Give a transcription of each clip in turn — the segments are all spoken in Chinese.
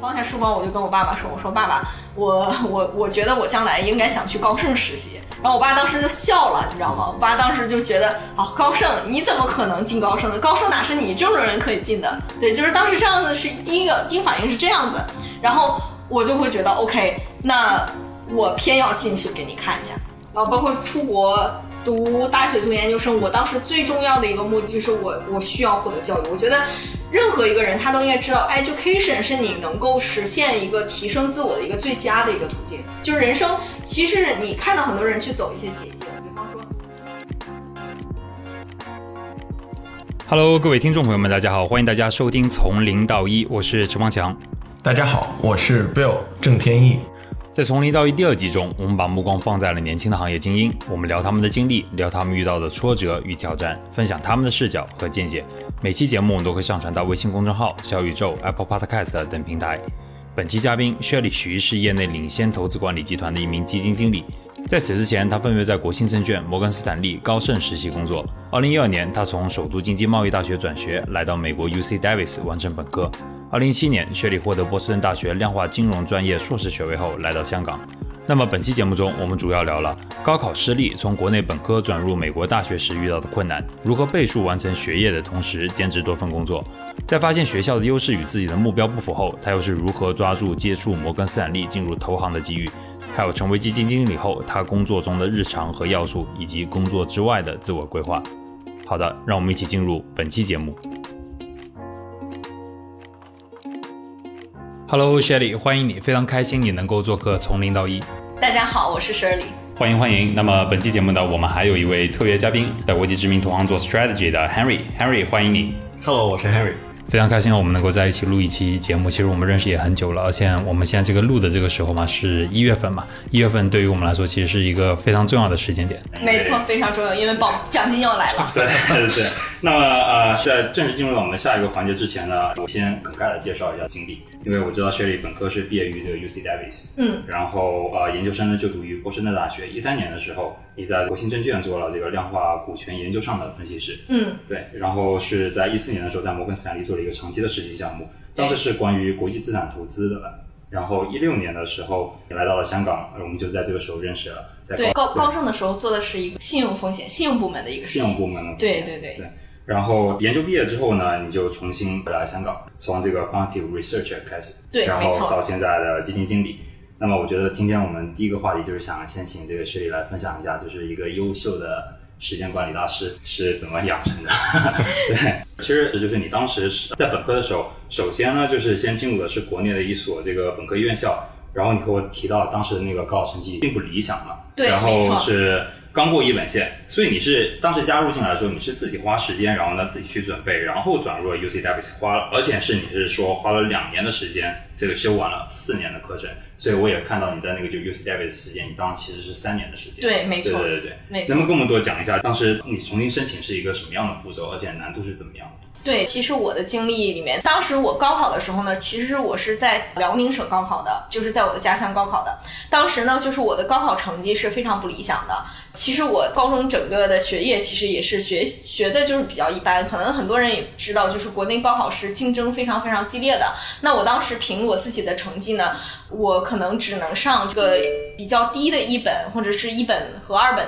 放下书包，我就跟我爸爸说：“我说爸爸，我我我觉得我将来应该想去高盛实习。”然后我爸当时就笑了，你知道吗？我爸当时就觉得：“哦，高盛你怎么可能进高盛的？高盛哪是你这种人可以进的？”对，就是当时这样子是第一个第一反应是这样子，然后我就会觉得 OK，那我偏要进去给你看一下。然后包括出国读大学、读研究生，我当时最重要的一个目的就是我我需要获得教育。我觉得。任何一个人，他都应该知道，education 是你能够实现一个提升自我的一个最佳的一个途径。就是人生，其实你看到很多人去走一些捷径，比方说。Hello，各位听众朋友们，大家好，欢迎大家收听《从零到一》，我是陈方强。大家好，我是 Bill 郑天意。在《从零到一》第二季中，我们把目光放在了年轻的行业精英，我们聊他们的经历，聊他们遇到的挫折与挑战，分享他们的视角和见解。每期节目我们都会上传到微信公众号、小宇宙、Apple Podcast 等平台。本期嘉宾 Shelly 徐是业内领先投资管理集团的一名基金经理。在此之前，他分别在国信证券、摩根斯坦利、高盛实习工作。二零一二年，他从首都经济贸易大学转学，来到美国 UC Davis 完成本科。二零一七年，薛里获得波士顿大学量化金融专业硕士学位后，来到香港。那么本期节目中，我们主要聊了高考失利，从国内本科转入美国大学时遇到的困难，如何倍数完成学业的同时兼职多份工作，在发现学校的优势与自己的目标不符后，他又是如何抓住接触摩根斯坦利进入投行的机遇，还有成为基金经理后他工作中的日常和要素，以及工作之外的自我规划。好的，让我们一起进入本期节目。Hello，Shelly，欢迎你，非常开心你能够做客从零到一。大家好，我是 Shelly，欢迎欢迎。那么本期节目呢，我们还有一位特别嘉宾，在国际知名投行做 Strategy 的 Henry，Henry，欢迎你。Hello，我是 Henry。非常开心我们能够在一起录一期节目。其实我们认识也很久了，而且我们现在这个录的这个时候嘛，是一月份嘛。一月份对于我们来说，其实是一个非常重要的时间点。没错，非常重要，因为保奖金要来了。对 对对。那么呃，是在正式进入到我们下一个环节之前呢，我先梗概的介绍一下经历。因为我知道 Shelly 本科是毕业于这个 UC Davis，嗯，然后呃研究生呢就读于波士顿大学。一三年的时候，你在国信证券做了这个量化股权研究上的分析师，嗯，对。然后是在一四年的时候，在摩根斯坦利做了一个长期的实习项目，当时是关于国际资产投资的。然后一六年的时候，也来到了香港，我们就在这个时候认识了。在对高高盛的时候做的是一个信用风险信用部门的一个信用部门的，对对对对。然后研究毕业之后呢，你就重新回来香港，从这个 quantitative research 开始，对，然后到现在的基金经理。那么我觉得今天我们第一个话题就是想先请这个 Shelly 来分享一下，就是一个优秀的时间管理大师是怎么养成的。对，其实就是你当时是在本科的时候，首先呢就是先进入的是国内的一所这个本科院校，然后你和我提到当时的那个高考成绩并不理想嘛，对，然后是。刚过一本线，所以你是当时加入进来的时候，你是自己花时间，然后呢自己去准备，然后转入了 UC Davis，花了，而且是你是说花了两年的时间，这个修完了四年的课程，所以我也看到你在那个就 UC Davis 时间，你当时其实是三年的时间。对，没错，对对对对。能不能跟我们多讲一下，当时你重新申请是一个什么样的步骤，而且难度是怎么样的？对，其实我的经历里面，当时我高考的时候呢，其实我是在辽宁省高考的，就是在我的家乡高考的。当时呢，就是我的高考成绩是非常不理想的。其实我高中整个的学业其实也是学学的就是比较一般，可能很多人也知道，就是国内高考是竞争非常非常激烈的。那我当时凭我自己的成绩呢，我可能只能上这个比较低的一本或者是一本和二本。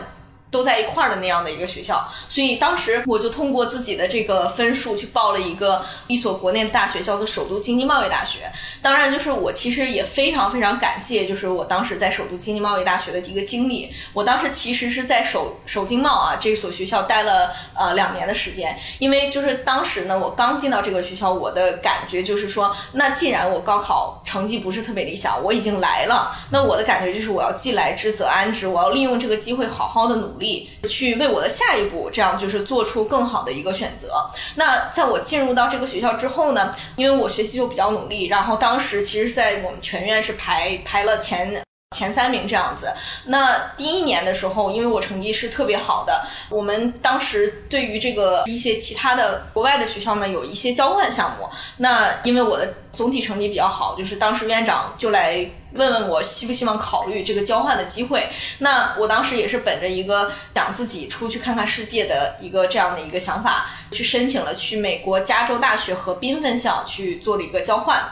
都在一块儿的那样的一个学校，所以当时我就通过自己的这个分数去报了一个一所国内的大学，叫做首都经济贸易大学。当然，就是我其实也非常非常感谢，就是我当时在首都经济贸易大学的一个经历。我当时其实是在首首经贸啊这所学校待了呃两年的时间，因为就是当时呢，我刚进到这个学校，我的感觉就是说，那既然我高考成绩不是特别理想，我已经来了，那我的感觉就是我要既来之则安之，我要利用这个机会好好的努力。力去为我的下一步，这样就是做出更好的一个选择。那在我进入到这个学校之后呢，因为我学习就比较努力，然后当时其实，在我们全院是排排了前前三名这样子。那第一年的时候，因为我成绩是特别好的，我们当时对于这个一些其他的国外的学校呢，有一些交换项目。那因为我的总体成绩比较好，就是当时院长就来。问问我希不希望考虑这个交换的机会？那我当时也是本着一个想自己出去看看世界的一个这样的一个想法，去申请了去美国加州大学河滨分校去做了一个交换。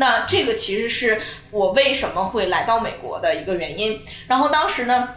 那这个其实是我为什么会来到美国的一个原因。然后当时呢。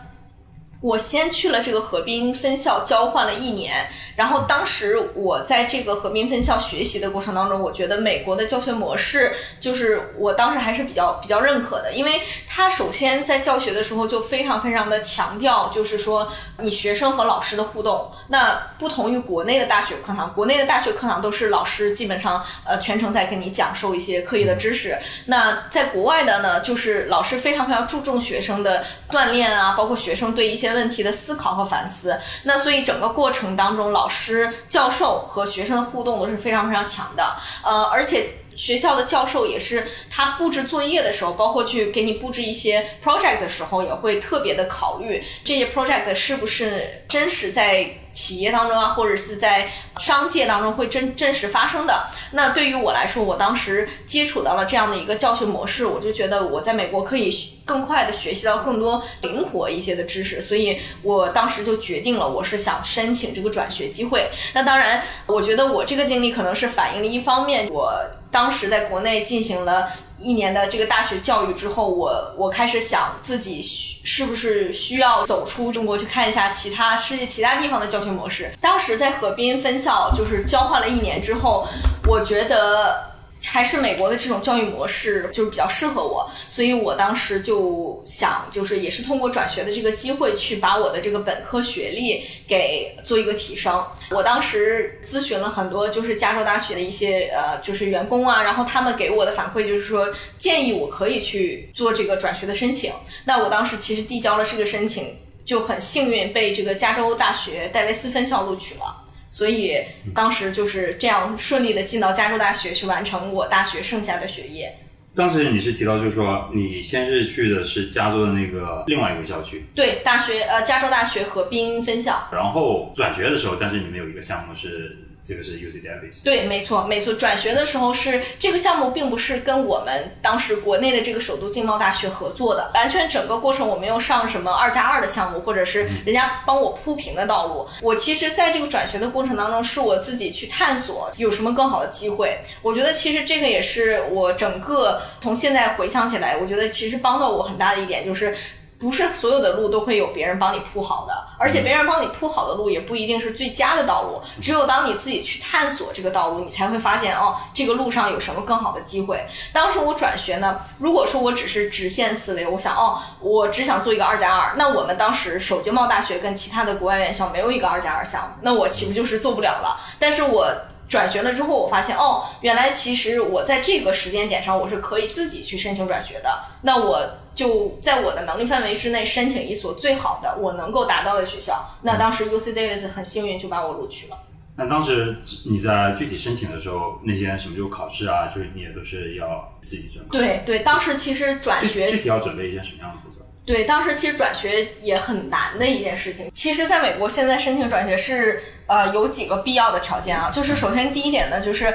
我先去了这个河滨分校交换了一年，然后当时我在这个河滨分校学习的过程当中，我觉得美国的教学模式就是我当时还是比较比较认可的，因为他首先在教学的时候就非常非常的强调，就是说你学生和老师的互动。那不同于国内的大学课堂，国内的大学课堂都是老师基本上呃全程在跟你讲授一些课业的知识。那在国外的呢，就是老师非常非常注重学生的锻炼啊，包括学生对一些问题的思考和反思，那所以整个过程当中，老师、教授和学生的互动都是非常非常强的。呃，而且学校的教授也是，他布置作业的时候，包括去给你布置一些 project 的时候，也会特别的考虑这些 project 是不是真实在。企业当中啊，或者是在商界当中会真真实发生的。那对于我来说，我当时接触到了这样的一个教学模式，我就觉得我在美国可以更快的学习到更多灵活一些的知识，所以我当时就决定了，我是想申请这个转学机会。那当然，我觉得我这个经历可能是反映了一方面，我当时在国内进行了。一年的这个大学教育之后，我我开始想自己需是不是需要走出中国去看一下其他世界其他地方的教学模式。当时在河滨分校就是交换了一年之后，我觉得。还是美国的这种教育模式就是比较适合我，所以我当时就想，就是也是通过转学的这个机会去把我的这个本科学历给做一个提升。我当时咨询了很多就是加州大学的一些呃就是员工啊，然后他们给我的反馈就是说建议我可以去做这个转学的申请。那我当时其实递交了这个申请，就很幸运被这个加州大学戴维斯分校录取了。所以当时就是这样顺利的进到加州大学去完成我大学剩下的学业。当时你是提到就是说你先是去的是加州的那个另外一个校区，对，大学呃加州大学河滨分校。然后转学的时候，但是你们有一个项目是。这个是 UC Davis。对，没错，没错。转学的时候是这个项目，并不是跟我们当时国内的这个首都经贸大学合作的，完全整个过程我没有上什么二加二的项目，或者是人家帮我铺平的道路。我其实在这个转学的过程当中，是我自己去探索有什么更好的机会。我觉得其实这个也是我整个从现在回想起来，我觉得其实帮到我很大的一点就是。不是所有的路都会有别人帮你铺好的，而且别人帮你铺好的路也不一定是最佳的道路。只有当你自己去探索这个道路，你才会发现哦，这个路上有什么更好的机会。当时我转学呢，如果说我只是直线思维，我想哦，我只想做一个二加二，那我们当时首经贸大学跟其他的国外院校没有一个二加二项目，那我岂不就是做不了了？但是我转学了之后，我发现哦，原来其实我在这个时间点上，我是可以自己去申请转学的。那我。就在我的能力范围之内申请一所最好的我能够达到的学校。那当时 U C Davis 很幸运就把我录取了。那当时你在具体申请的时候，那些什么就考试啊，就是你也都是要自己准备。对对，当时其实转学具体要准备一些什么样的步骤？对，当时其实转学也很难的一件事情。其实，在美国现在申请转学是呃有几个必要的条件啊，就是首先第一点呢，就是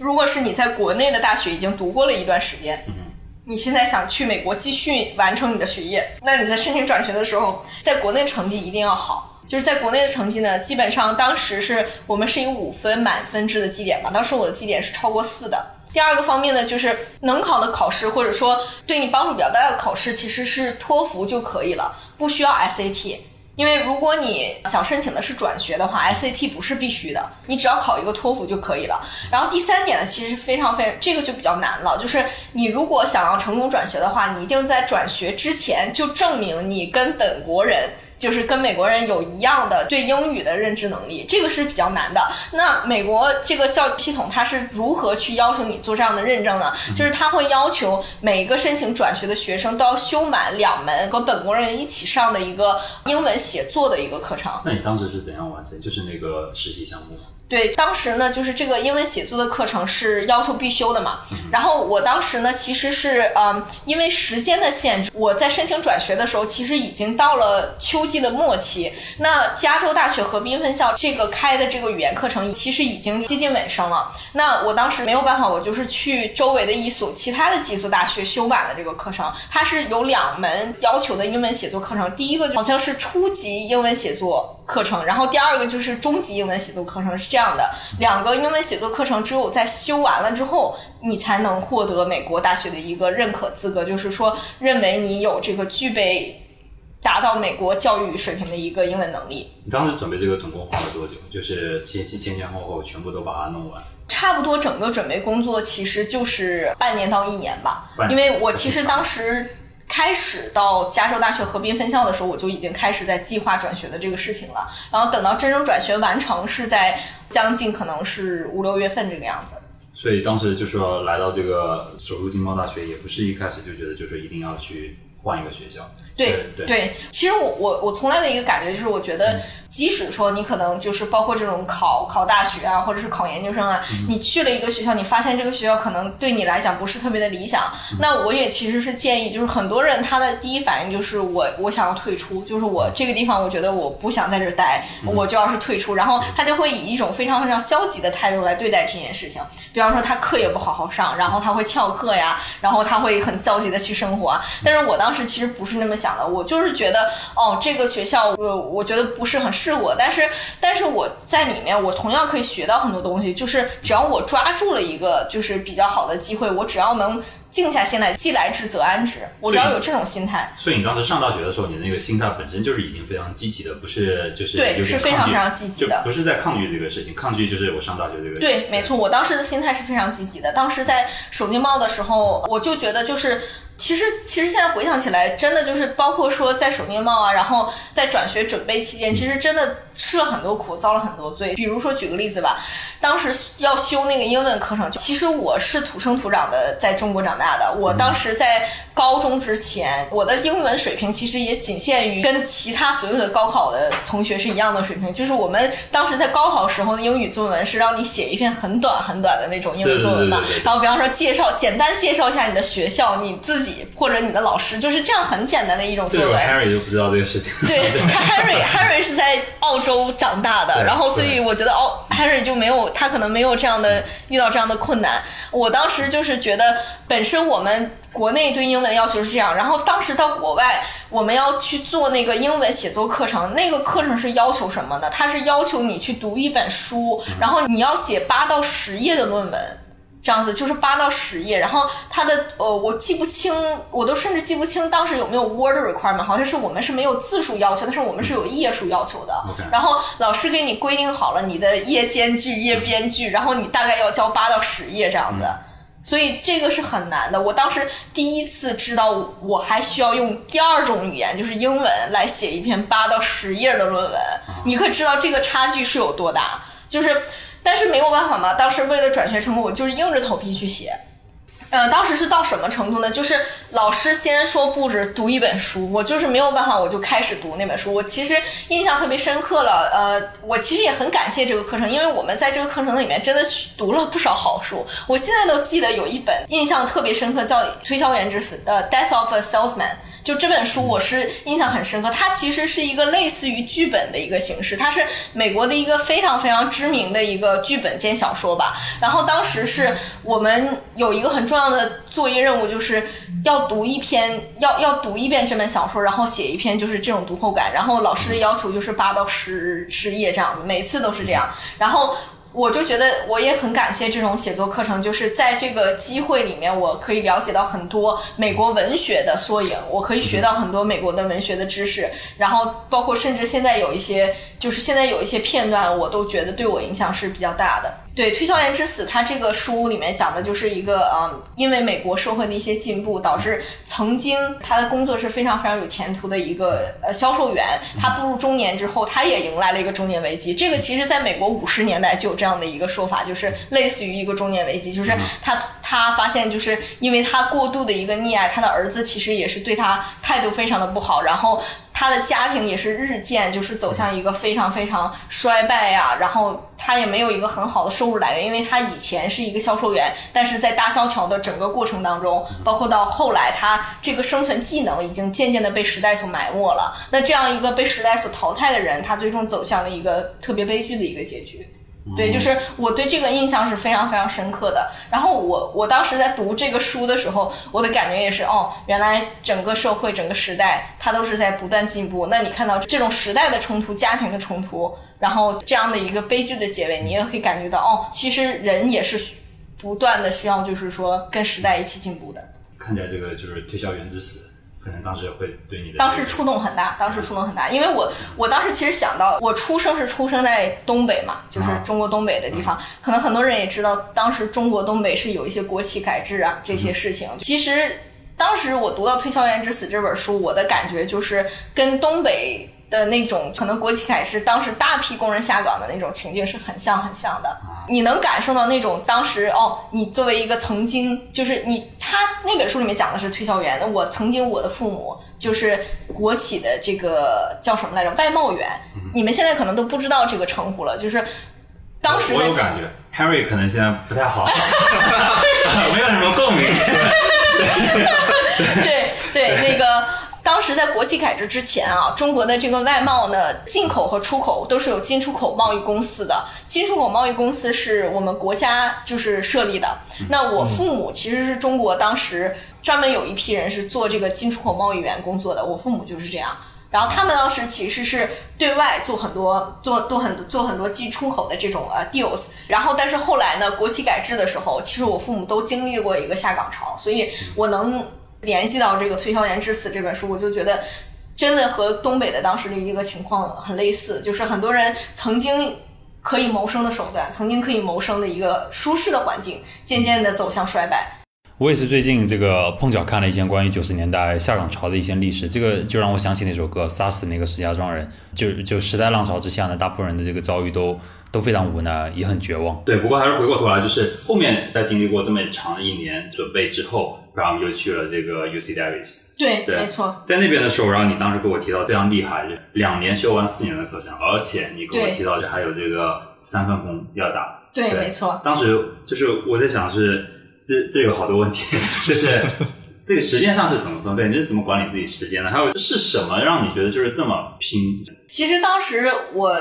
如果是你在国内的大学已经读过了一段时间。你现在想去美国继续完成你的学业，那你在申请转学的时候，在国内成绩一定要好。就是在国内的成绩呢，基本上当时是我们是以五分满分制的绩点嘛，当时我的绩点是超过四的。第二个方面呢，就是能考的考试或者说对你帮助比较大的考试，其实是托福就可以了，不需要 SAT。因为如果你想申请的是转学的话，SAT 不是必须的，你只要考一个托福就可以了。然后第三点呢，其实非常非常这个就比较难了，就是你如果想要成功转学的话，你一定在转学之前就证明你跟本国人。就是跟美国人有一样的对英语的认知能力，这个是比较难的。那美国这个校系统它是如何去要求你做这样的认证呢？就是它会要求每个申请转学的学生都要修满两门和本国人一起上的一个英文写作的一个课程。那你当时是怎样完成？就是那个实习项目。对，当时呢，就是这个英文写作的课程是要求必修的嘛。然后我当时呢，其实是嗯，因为时间的限制，我在申请转学的时候，其实已经到了秋季的末期。那加州大学河滨分校这个开的这个语言课程，其实已经接近尾声了。那我当时没有办法，我就是去周围的一所其他的几所大学修改了这个课程。它是有两门要求的英文写作课程，第一个就好像是初级英文写作。课程，然后第二个就是中级英文写作课程，是这样的，两个英文写作课程只有在修完了之后，你才能获得美国大学的一个认可资格，就是说认为你有这个具备达到美国教育水平的一个英文能力。你当时准备这个总共花了多久？就是前前前前后后全部都把它弄完。差不多整个准备工作其实就是半年到一年吧，因为我其实当时开始到加州大学河滨分校的时候，我就已经开始在计划转学的这个事情了。然后等到真正转学完成是在将近可能是五六月份这个样子。所以当时就说来到这个首都经贸大学，也不是一开始就觉得就是一定要去换一个学校。对对其实我我我从来的一个感觉就是，我觉得即使说你可能就是包括这种考考大学啊，或者是考研究生啊，你去了一个学校，你发现这个学校可能对你来讲不是特别的理想，那我也其实是建议，就是很多人他的第一反应就是我我想要退出，就是我这个地方我觉得我不想在这儿待，我就要是退出，然后他就会以一种非常非常消极的态度来对待这件事情，比方说他课也不好好上，然后他会翘课呀，然后他会很消极的去生活。啊，但是我当时其实不是那么想的，我就是觉得哦，这个学校我我觉得不是很适合我，但是但是我在里面我同样可以学到很多东西，就是只要我抓住了一个就是比较好的机会，我只要能静下心来，既来之则安之，我只要有这种心态，所以你当时上大学的时候，你的那个心态本身就是已经非常积极的，不是就是对是非常非常积极的不是在抗拒这个事情，抗拒就是我上大学这个。对，没错，我当时的心态是非常积极的。当时在首经贸的时候，我就觉得就是。其实，其实现在回想起来，真的就是包括说在手面贸啊，然后在转学准备期间，其实真的吃了很多苦，遭了很多罪。比如说，举个例子吧，当时要修那个英文课程，其实我是土生土长的在中国长大的。我当时在高中之前，我的英文水平其实也仅限于跟其他所有的高考的同学是一样的水平。就是我们当时在高考时候的英语作文是让你写一篇很短很短的那种英语作文嘛然后比方说介绍，简单介绍一下你的学校、你自己或者你的老师，就是这样很简单的一种作这个文。Harry 就不知道这个事情。对，Harry Harry 是在澳洲长大的，然后所以我觉得哦，Harry 就没有他可能没有这样的遇到这样的困难。我当时就是觉得，本身我们国内对英文要求是这样，然后当时到国外我们要去做那个英文写作课程，那个课程是要求什么呢？它是要求你去读一本书，然后你要写八到十页的论文。这样子就是八到十页，然后它的呃，我记不清，我都甚至记不清当时有没有 word requirement，好像是我们是没有字数要求，但是我们是有页数要求的。然后老师给你规定好了你的页间距、页边距，然后你大概要交八到十页这样子。所以这个是很难的。我当时第一次知道，我还需要用第二种语言，就是英文来写一篇八到十页的论文。你可知道这个差距是有多大？就是，但是没有办法嘛。当时为了转学成功，我就是硬着头皮去写。呃，当时是到什么程度呢？就是老师先说布置读一本书，我就是没有办法，我就开始读那本书。我其实印象特别深刻了，呃，我其实也很感谢这个课程，因为我们在这个课程里面真的读了不少好书。我现在都记得有一本印象特别深刻，叫《推销员之死》呃，《Death of a Salesman》。就这本书我是印象很深刻，它其实是一个类似于剧本的一个形式，它是美国的一个非常非常知名的一个剧本兼小说吧。然后当时是我们有一个很重要的作业任务，就是要读一篇，要要读一遍这本小说，然后写一篇就是这种读后感。然后老师的要求就是八到十十页这样子，每次都是这样。然后。我就觉得我也很感谢这种写作课程，就是在这个机会里面，我可以了解到很多美国文学的缩影，我可以学到很多美国的文学的知识，然后包括甚至现在有一些，就是现在有一些片段，我都觉得对我影响是比较大的。对《推销员之死》，他这个书里面讲的就是一个，嗯，因为美国社会的一些进步，导致曾经他的工作是非常非常有前途的一个呃销售员，他步入中年之后，他也迎来了一个中年危机。这个其实在美国五十年代就有这样的一个说法，就是类似于一个中年危机，就是他他发现就是因为他过度的一个溺爱，他的儿子其实也是对他态度非常的不好，然后。他的家庭也是日渐就是走向一个非常非常衰败呀、然后他也没有一个很好的收入来源，因为他以前是一个销售员，但是在大萧条的整个过程当中，包括到后来他这个生存技能已经渐渐的被时代所埋没了。那这样一个被时代所淘汰的人，他最终走向了一个特别悲剧的一个结局。对，就是我对这个印象是非常非常深刻的。然后我我当时在读这个书的时候，我的感觉也是，哦，原来整个社会、整个时代，它都是在不断进步。那你看到这种时代的冲突、家庭的冲突，然后这样的一个悲剧的结尾，你也会感觉到，哦，其实人也是不断的需要，就是说跟时代一起进步的。看起来这个就是推销员之死。可能当时会对你的当时触动很大，当时触动很大，因为我我当时其实想到，我出生是出生在东北嘛，就是中国东北的地方，可能很多人也知道，当时中国东北是有一些国企改制啊这些事情。其实当时我读到《推销员之死》这本书，我的感觉就是跟东北的那种可能国企改制，当时大批工人下岗的那种情境是很像很像的。你能感受到那种当时哦，你作为一个曾经就是你，他那本书里面讲的是推销员。我曾经我的父母就是国企的这个叫什么来着？外贸员。你们现在可能都不知道这个称呼了，就是当时我有感觉，Harry 可能现在不太好，没有什么共鸣。对对，那个。当时在国企改制之前啊，中国的这个外贸呢，进口和出口都是有进出口贸易公司的。进出口贸易公司是我们国家就是设立的。那我父母其实是中国当时专门有一批人是做这个进出口贸易员工作的。我父母就是这样。然后他们当时其实是对外做很多做做很多做很多进出口的这种呃 deals。然后但是后来呢，国企改制的时候，其实我父母都经历过一个下岗潮，所以我能。联系到这个《推销员之死》这本书，我就觉得真的和东北的当时的一个情况很类似，就是很多人曾经可以谋生的手段，曾经可以谋生的一个舒适的环境，渐渐的走向衰败。我也是最近这个碰巧看了一些关于九十年代下岗潮的一些历史，这个就让我想起那首歌《杀死那个石家庄人》，就就时代浪潮之下呢，大部分人的这个遭遇都都非常无奈，也很绝望。对，不过还是回过头来，就是后面在经历过这么长的一年准备之后。然后就去了这个 U C Davis，对，没错，在那边的时候，然后你当时跟我提到非常厉害，两年修完四年的课程，而且你跟我提到这还有这个三份工要打，对，没错。当时就是我在想是这这有好多问题，就 是这个时间上是怎么分配？你是怎么管理自己时间的？还有是什么让你觉得就是这么拼？其实当时我。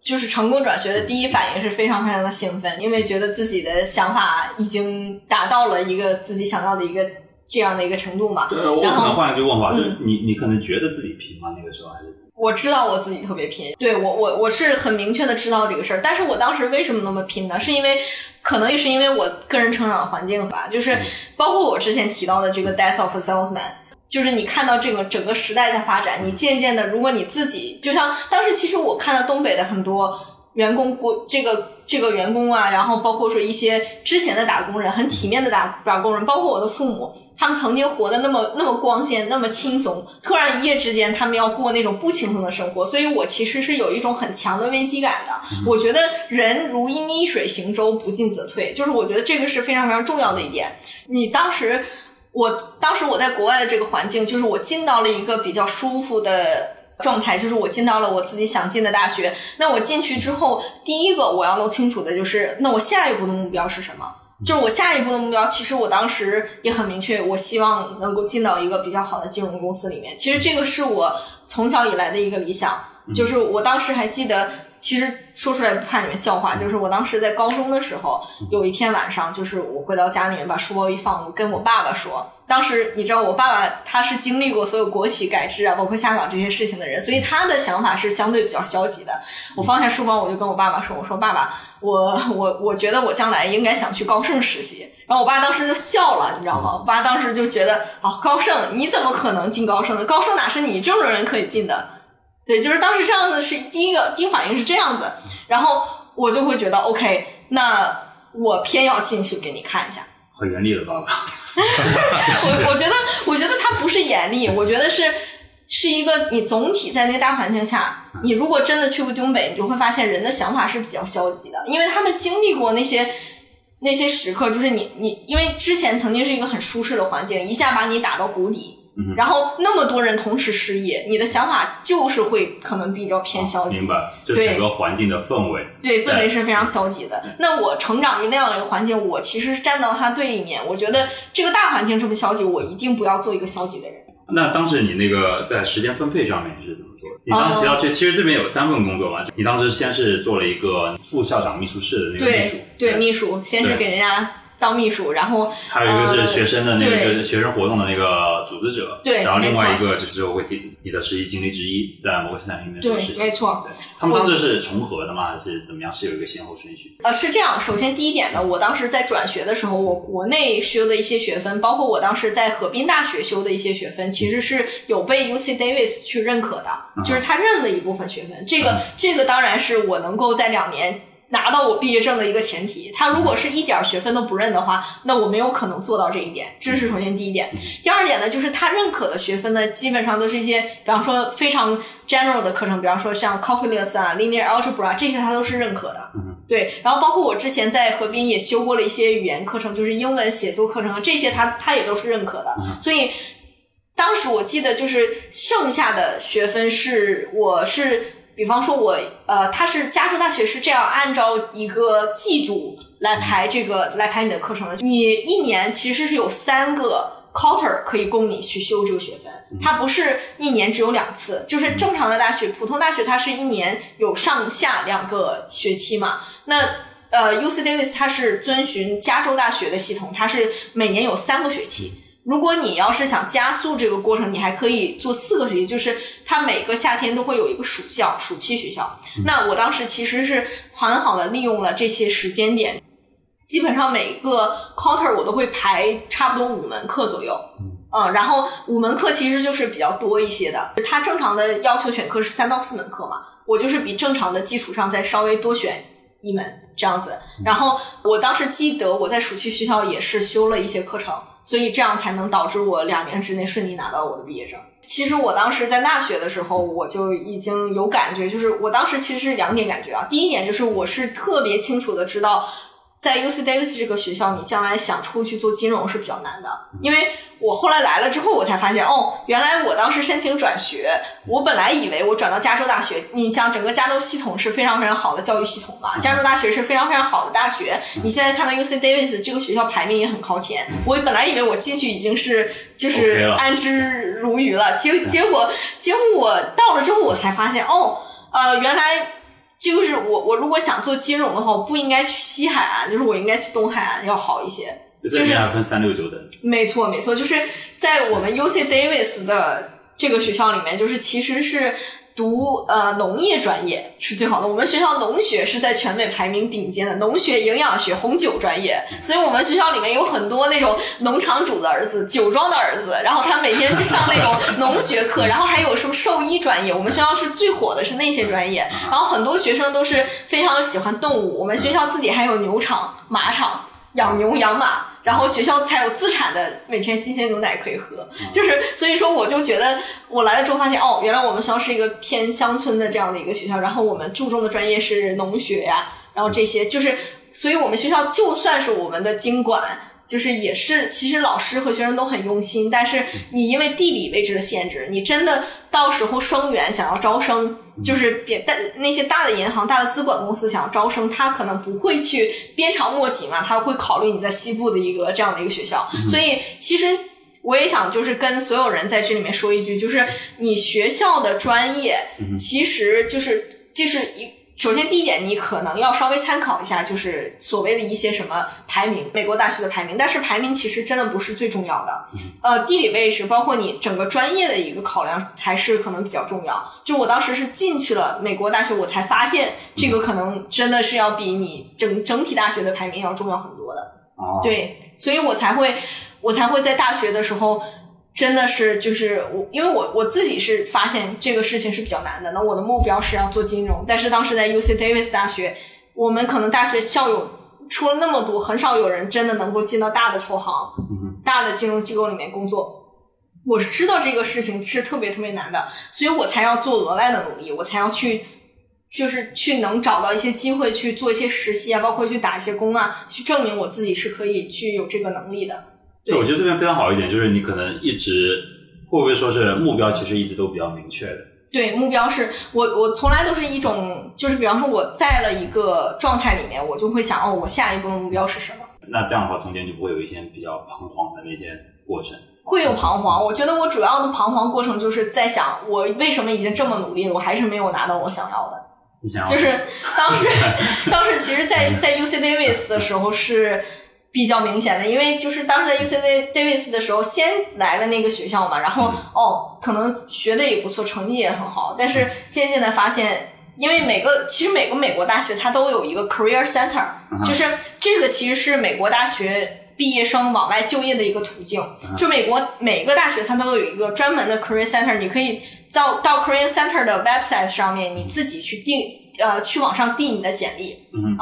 就是成功转学的第一反应是非常非常的兴奋，因为觉得自己的想法已经达到了一个自己想要的一个这样的一个程度嘛。对，我可能换一句问法，就是你你可能觉得自己拼吗？那个时候还是？我知道我自己特别拼，对我我我是很明确的知道这个事儿，但是我当时为什么那么拼呢？是因为可能也是因为我个人成长的环境吧，就是包括我之前提到的这个 death of salesman。就是你看到这个整个时代在发展，你渐渐的，如果你自己就像当时，其实我看到东北的很多员工过这个这个员工啊，然后包括说一些之前的打工人，很体面的打打工人，包括我的父母，他们曾经活得那么那么光鲜，那么轻松，突然一夜之间他们要过那种不轻松的生活，所以我其实是有一种很强的危机感的。我觉得人如逆水行舟，不进则退，就是我觉得这个是非常非常重要的一点。你当时。我当时我在国外的这个环境，就是我进到了一个比较舒服的状态，就是我进到了我自己想进的大学。那我进去之后，第一个我要弄清楚的就是，那我下一步的目标是什么？就是我下一步的目标，其实我当时也很明确，我希望能够进到一个比较好的金融公司里面。其实这个是我从小以来的一个理想，就是我当时还记得。其实说出来不怕你们笑话，就是我当时在高中的时候，有一天晚上，就是我回到家里面把书包一放，我跟我爸爸说，当时你知道我爸爸他是经历过所有国企改制啊，包括下岗这些事情的人，所以他的想法是相对比较消极的。我放下书包，我就跟我爸爸说，我说爸爸，我我我觉得我将来应该想去高盛实习。然后我爸当时就笑了，你知道吗？我爸当时就觉得，哦，高盛你怎么可能进高盛呢？高盛哪是你这种人可以进的？对，就是当时这样子是第一个第一反应是这样子，然后我就会觉得 OK，那我偏要进去给你看一下。好严厉的爸爸。我我觉得我觉得他不是严厉，我觉得是是一个你总体在那个大环境下，你如果真的去过东北，你就会发现人的想法是比较消极的，因为他们经历过那些那些时刻，就是你你因为之前曾经是一个很舒适的环境，一下把你打到谷底。然后那么多人同时失业，你的想法就是会可能比较偏消极。明白，就整个环境的氛围。对，氛围是非常消极的。那我成长于那样的一个环境，我其实是站到他对立面。我觉得这个大环境这么消极，我一定不要做一个消极的人。那当时你那个在时间分配上面是怎么做的？你当时呃提到这，其实这边有三份工作嘛。你当时先是做了一个副校长秘书室的那个秘书对，对，秘书先是给人家当秘书，然后还有一个是呃学生的那个对学学生活动的那个组织者，对然后另外一个就是我会提你的实习经历之一，在某个斯坦面对做实习，没错对。他们当时是重合的吗？还是怎么样？是有一个先后顺序？呃，是这样。首先，第一点呢，我当时在转学的时候，我国内修的一些学分，包括我当时在河滨大学修的一些学分，其实是有被 UC Davis 去认可的，就是他认了一部分学分。这个、这个当然是我能够在两年。拿到我毕业证的一个前提，他如果是一点儿学分都不认的话，那我没有可能做到这一点，这是首先第一点。第二点呢，就是他认可的学分呢，基本上都是一些，比方说非常 general 的课程，比方说像 calculus 啊、linear algebra 这些，他都是认可的。对，然后包括我之前在河滨也修过了一些语言课程，就是英文写作课程，这些他他也都是认可的。所以当时我记得就是剩下的学分是我是，比方说我呃，他是加州大学是这样按照一个季度来排这个、来排你的课程的，你一年其实是有三个。quarter 可以供你去修这个学分，它不是一年只有两次，就是正常的大学，普通大学它是一年有上下两个学期嘛。那呃，U C Davis 它是遵循加州大学的系统，它是每年有三个学期。如果你要是想加速这个过程，你还可以做四个学期，就是它每个夏天都会有一个暑校、暑期学校。那我当时其实是很好的利用了这些时间点，基本上每个 quarter 我都会排差不多五门课左右。嗯，然后五门课其实就是比较多一些的，它正常的要求选课是三到四门课嘛，我就是比正常的基础上再稍微多选一门这样子。然后我当时记得我在暑期学校也是修了一些课程，所以这样才能导致我两年之内顺利拿到我的毕业证。其实我当时在大学的时候，我就已经有感觉，就是我当时其实是两点感觉啊。第一点就是我是特别清楚的知道，在 UC Davis 这个学校，你将来想出去做金融是比较难的，因为我后来来了之后，我才发现，哦，原来我当时申请转学，我本来以为我转到加州大学，你像整个加州系统是非常非常好的教育系统嘛，加州大学是非常非常好的大学。你现在看到 UC Davis 这个学校排名也很靠前，我本来以为我进去已经是就是安之如鱼了，结结果结果我到了之后，我才发现，哦，呃，原来。就是我，我如果想做金融的话，我不应该去西海岸，就是我应该去东海岸要好一些。就是还分三六九等。没错，没错，就是在我们 UC Davis 的这个学校里面，就是其实是读呃农业专业是最好的。我们学校农学是在全美排名顶尖的，农学、营养学、红酒专业，所以我们学校里面有很多那种农场主的儿子、酒庄的儿子，然后他每天去上那种 农学课，然后还有什么兽医专业。我们学校是最火的是那些专业，然后很多学生都是非常喜欢动物。我们学校自己还有牛场、马场。养牛养马，然后学校才有资产的每天新鲜牛奶可以喝，就是所以说我就觉得我来了之后发现哦，原来我们学校是一个偏乡村的这样的一个学校，然后我们注重的专业是农学呀、然后这些就是，所以我们学校就算是我们的经管。就是也是，其实老师和学生都很用心，但是你因为地理位置的限制，你真的到时候生源想要招生，就是别大那些大的银行、大的资管公司想要招生，他可能不会去鞭长莫及嘛，他会考虑你在西部的一个这样的一个学校，所以其实。我也想就是跟所有人在这里面说一句，就是你学校的专业，其实就是就是一。首先，第一点，你可能要稍微参考一下，就是所谓的一些什么排名，美国大学的排名。但是排名其实真的不是最重要的，呃，地理位置，包括你整个专业的一个考量，才是可能比较重要。就我当时是进去了美国大学，我才发现这个可能真的是要比你整 整体大学的排名要重要很多的。哦，对，所以我才会，我才会在大学的时候，真的是就是我，因为我我自己是发现这个事情是比较难的。那我的目标是要做金融，但是当时在 UC Davis 大学，我们可能大学校友出了那么多，很少有人真的能够进到大的投行、大的金融机构里面工作。我是知道这个事情是特别特别难的，所以我才要做额外的努力，我才要去。就是去能找到一些机会去做一些实习啊，包括去打一些工啊，去证明我自己是可以去有这个能力的。对，我觉得这边非常好一点，就是你可能一直会不会说是目标，其实一直都比较明确的。对，目标是我我从来都是一种，就是比方说我在了一个状态里面，我就会想哦，我下一步的目标是什么？那这样的话，中间就不会有一些比较彷徨的那些过程？会有彷徨。我觉得我主要的彷徨过程就是在想，我为什么已经这么努力了，我还是没有拿到我想要的。你想要就是当时，当时其实在，在 UC Davis 的时候是比较明显的，因为就是当时在 UC Davis 的时候，先来了那个学校嘛，然后、哦，可能学的也不错，成绩也很好，但是渐渐的发现。因为每个其实每个美国大学它都有一个 career center，、就是这个其实是美国大学毕业生往外就业的一个途径。就美国每个大学它都有一个专门的 career center，你可以到到 career center 的 website 上面，你自己去定呃去网上递你的简历。嗯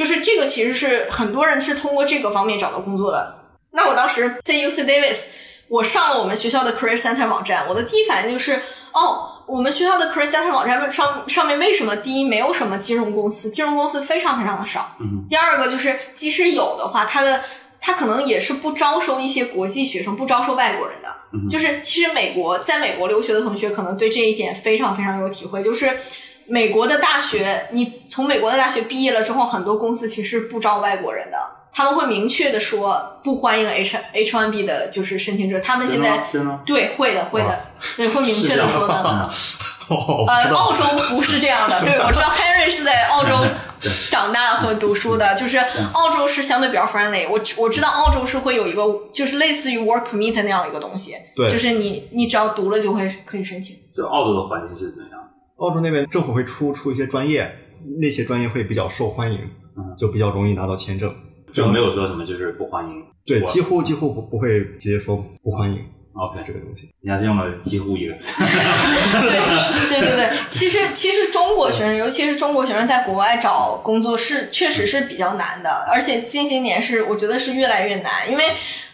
就是这个其实是很多人是通过这个方面找到工作的。那我当时在 UC Davis，我上了我们学校的 career center 网站，我的第一反应就是哦。我们学校的 career center 网站上上面为什么第一没有什么金融公司？金融公司非常非常的少。嗯。第二个就是，即使有的话，它的它可能也是不招收一些国际学生，不招收外国人的。嗯。就是其实美国在美国留学的同学可能对这一点非常非常有体会，就是美国的大学，你从美国的大学毕业了之后，很多公司其实不招外国人的。他们会明确的说不欢迎 H H one B 的，就是申请者。他们现在对会的会的，对会明确的说的。哦，呃，澳洲不是这样的，对我知道 Henry 是在澳洲长大和读书的，就是澳洲是相对比较 friendly。我我知道澳洲是会有一个就是类似于 work permit 那样一个东西，对就是你你只要读了就会可以申请。就澳洲的环境是怎样？澳洲那边政府会出出一些专业，那些专业会比较受欢迎，嗯就比较容易拿到签证。就没有说什么就是不欢迎。对，几乎几乎不不会直接说不欢迎 OK，这个东西。人家是用了几乎一个词。对对对对，其实其实中国学生，尤其是中国学生在国外找工作是确实是比较难的，而且近些年是我觉得是越来越难，因为。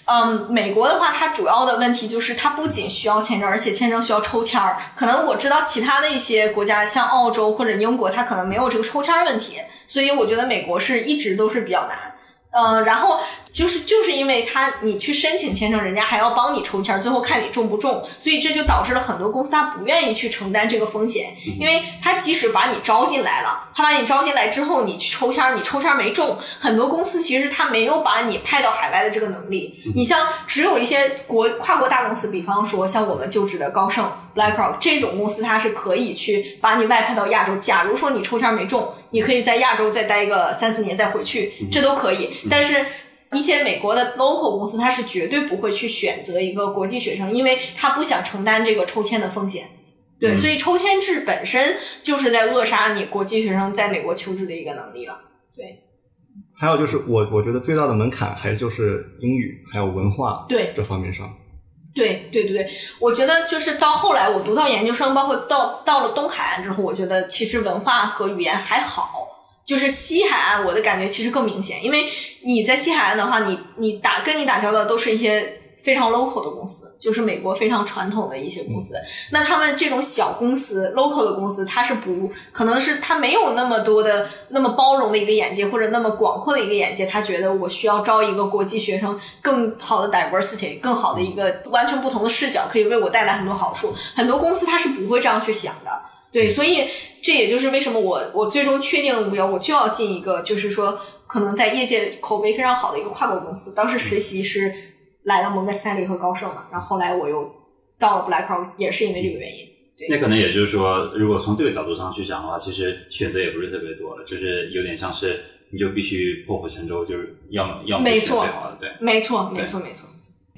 嗯，美国的话，它主要的问题就是它不仅需要签证，而且签证需要抽签儿。可能我知道其他的一些国家，像澳洲或者英国，它可能没有这个抽签儿问题，所以我觉得美国是一直都是比较难。嗯，然后就是就是因为他你去申请签证，人家还要帮你抽签儿，最后看你中不中，所以这就导致了很多公司他不愿意去承担这个风险，因为他即使把你招进来了，他把你招进来之后，你去抽签儿，你抽签儿没中，很多公司其实他没有把你派到海外的这个能力。你像只有一些国跨国大公司，比方说像我们就职的高盛、BlackRock 这种公司，它是可以去把你外派到亚洲。假如说你抽签儿没中，你可以在亚洲再待个三四年再回去，这都可以。但是，一些美国的 local 公司，他是绝对不会去选择一个国际学生，因为他不想承担这个抽签的风险。对，所以抽签制本身就是在扼杀你国际学生在美国求职的一个能力了。对还有就是我我觉得最大的门槛还是就是英语还有文化对这方面上。对对对对，我觉得就是到后来我读到研究生，包括到到了东海岸之后，我觉得其实文化和语言还好。就是西海岸，我的感觉其实更明显，因为你在西海岸的话，你你打跟你打交道都是一些非常 local 的公司，就是美国非常传统的一些公司。那他们这种小公司 local 的公司，它是不可能是他没有那么多的那么包容的一个眼界，或者那么广阔的一个眼界，他觉得我需要招一个国际学生，更好的 diversity，更好的一个完全不同的视角，可以为我带来很多好处。很多公司他是不会这样去想的。对，所以这也就是为什么我我最终确定了目标，我就要进一个就是说可能在业界口碑非常好的一个跨国公司。当时实习是来了摩根斯坦利和高盛嘛，然后后来我又到了 BlackRock，也是因为这个原因。那可能也就是说，如果从这个角度上去讲的话，其实选择也不是特别多了，就是有点像是你就必须破釜沉舟，就是要么要么选没错最好的，对。没错，没错，没错。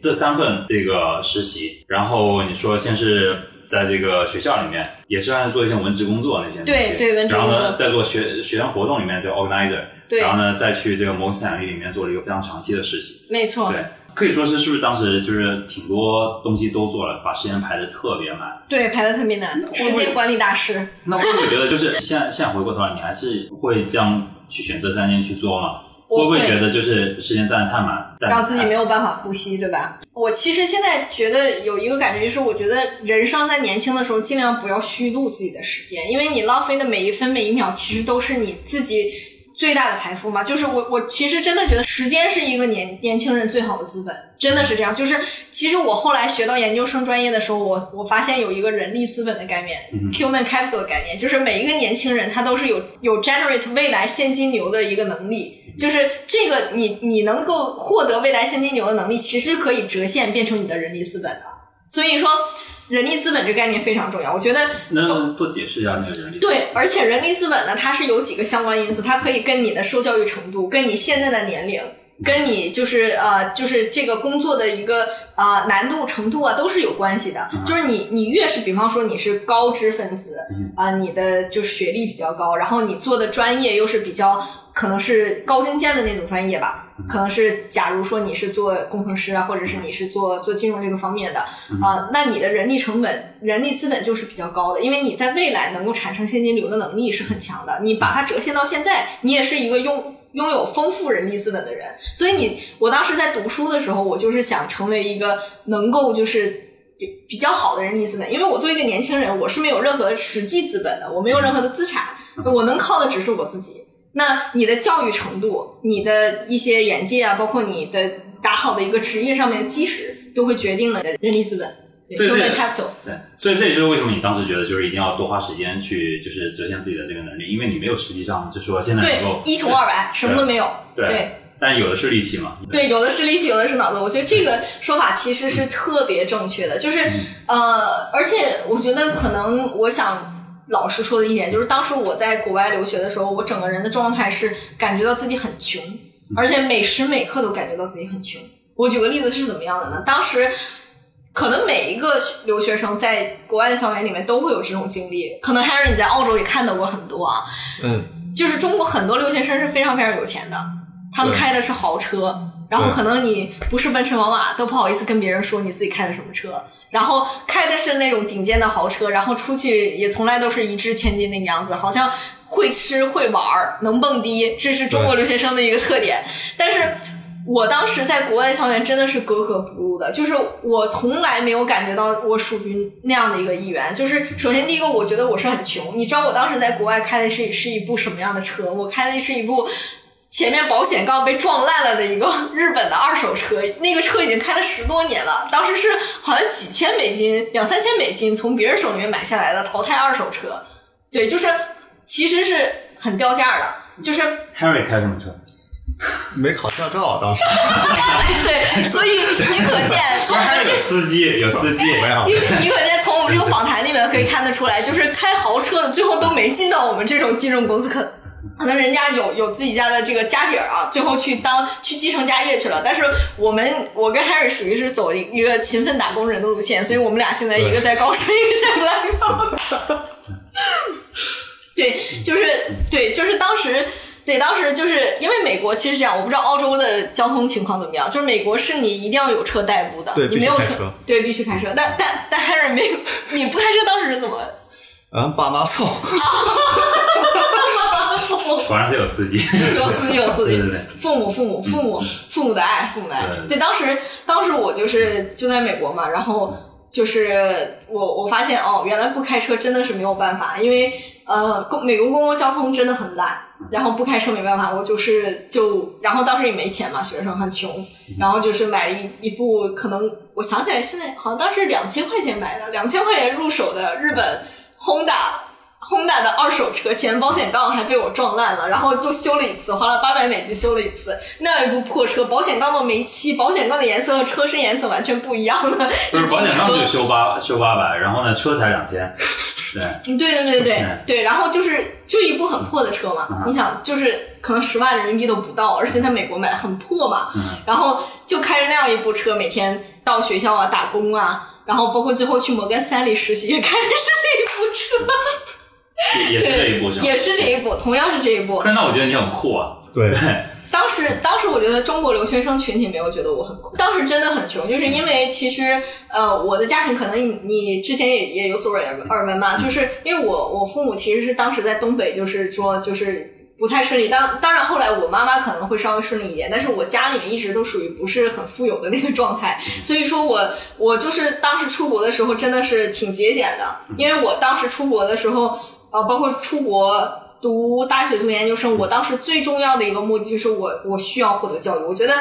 这三份这个实习，然后你说先是在这个学校里面，也是按做一些文职工作那些东西，对对文职工作。然后呢，再做学学生活动里面这个 organizer，对。然后呢，再去这个摩根斯坦利里面做了一个非常长期的实习，没错，对，可以说是是不是当时就是挺多东西都做了，把时间排的特别满。对，排的特别难，时间管理大师。那会不会觉得就是现在现在回过头来，你还是会这样去选这三件去做吗？会会不会觉得就是时间占的太满，让自己没有办法呼吸，对吧？我其实现在觉得有一个感觉，就是我觉得人生在年轻的时候尽量不要虚度自己的时间，因为你浪费的每一分每一秒，其实都是你自己最大的财富嘛。就是我我其实真的觉得时间是一个年年轻人最好的资本，真的是这样。就是其实我后来学到研究生专业的时候，我我发现有一个人力资本的概念、h u m a n capital 的概念，就是每一个年轻人他都是有有 generate 未来现金流的一个能力。就是这个你你能够获得未来现金流的能力，其实可以折现变成你的人力资本的。所以说，人力资本这个概念非常重要。我觉得能多解释一下那个人力？对，而且人力资本呢，它是有几个相关因素，它可以跟你的受教育程度、跟你现在的年龄、跟你就是呃，就是这个工作的一个呃难度程度啊，都是有关系的。就是你你越是，比方说你是高知分子啊、你的就是学历比较高，然后你做的专业又是比较可能是高精尖的那种专业吧，可能是假如说你是做工程师啊，或者是你是做做金融这个方面的啊、那你的人力成本、人力资本就是比较高的，因为你在未来能够产生现金流的能力是很强的。你把它折现到现在，你也是一个拥拥有丰富人力资本的人。所以你，我当时在读书的时候，我就是想成为一个能够就是。比较好的人力资本，因为我作为一个年轻人，我是没有任何实际资本的，我没有任何的资产，我能靠的只是我自己。那你的教育程度、你的一些眼界啊，包括你的打好的一个职业上面的基石，都会决定了你的人力资本所以这 human capital。对，所以这也就是为什么你当时觉得就是一定要多花时间去就是折现自己的这个能力，因为你没有实际上就说现在对能够，一穷二白，什么都没有。对对但有的是力气嘛。对，有的是力气，有的是脑子。我觉得这个说法其实是特别正确的，就是呃，而且我觉得可能我想。老师说的一点就是，当时我在国外留学的时候，我整个人的状态是感觉到自己很穷，而且每时每刻都感觉到自己很穷。我举个例子是怎么样的呢？当时可能每一个留学生在国外的校园里面都会有这种经历，可能 Harry 你在澳洲也看到过很多啊，嗯，就是中国很多留学生是非常非常有钱的，他们开的是豪车，然后可能你不是奔驰宝马都不好意思跟别人说你自己开的什么车，然后开的是那种顶尖的豪车，然后出去也从来都是一掷千金那个样子，好像会吃会玩儿，能蹦迪，这是中国留学生的一个特点。但是我当时在国外校园真的是格格不入的，就是我从来没有感觉到我属于那样的一个一员。就是首先第一个，我觉得我是很穷。你知道我当时在国外开的是是一部什么样的车？我开的是一部。前面保险杠被撞烂了的一个日本的二手车，那个车已经开了十多年了，当时是好像几千美金、两三千美金从别人手里面买下来的淘汰二手车，对，就是其实是很掉价的，就是 Harry 开什么车？没考驾照啊，当时 对，所以你可见 从我们这有司机，有司机。你你可见从我们这个访谈里面可以看得出来，就是开豪车的最后都没进到我们这种金融公司，可可能人家有有自己家的这个家底儿啊，最后去当去继承家业去了。但是我们我跟 Harry 属于是走一一个勤奋打工人的路线，所以我们俩现在一个在高盛，一个在 BlackRock。对，就是对，就是当时。对，当时就是因为美国其实这样，我不知道澳洲的交通情况怎么样。就是美国是你一定要有车代步的，你没有车，对，必须开车。但但但 Harry 没有，你不开车当时是怎么？嗯，爸妈送，果然是有司机。有司机，有司机父母，父母，父母，父母的爱，父母的爱。对当时当时我就是就在美国嘛，然后就是我我发现哦，原来不开车真的是没有办法，因为呃，公美国公共交通真的很烂，然后不开车没办法，我就是就然后当时也没钱嘛，学生很穷，然后就是买了一一部可能我想起来现在好像当时两千块钱买的，两千块钱入手的日本 Honda。Honda 的二手车，前保险杠还被我撞烂了，然后又修了一次，花了八百美金修了一次。那样一部破车，保险杠都没漆，保险杠的颜色和车身颜色完全不一样的不是保险杠就修八修八百，然后呢车才两千。对，嗯对对对对嗯对，然后就是就一部很破的车嘛，你想就是可能十万人民币都不到，而且在美国买很破嘛，嗯然后就开着那样一部车，每天到学校啊打工啊，然后包括最后去摩根斯坦利实习，也开的是那一部车，也也是这一步是吗？也是这一部，同样是这一部。但那我觉得你很酷啊。对，当时，当时我觉得中国留学生群体没有觉得我很酷，当时真的很穷，就是因为其实呃，我的家庭可能你你之前也也有所耳耳闻嘛，就是因为我我父母其实是当时在东北，就是说就是。不太顺利，当当然后来我妈妈可能会稍微顺利一点，但是我家里面一直都属于不是很富有的那个状态，所以说我我就是当时出国的时候真的是挺节俭的，因为我当时出国的时候，呃，包括出国读大学、读研究生，我当时最重要的一个目的就是我我需要获得教育。我觉得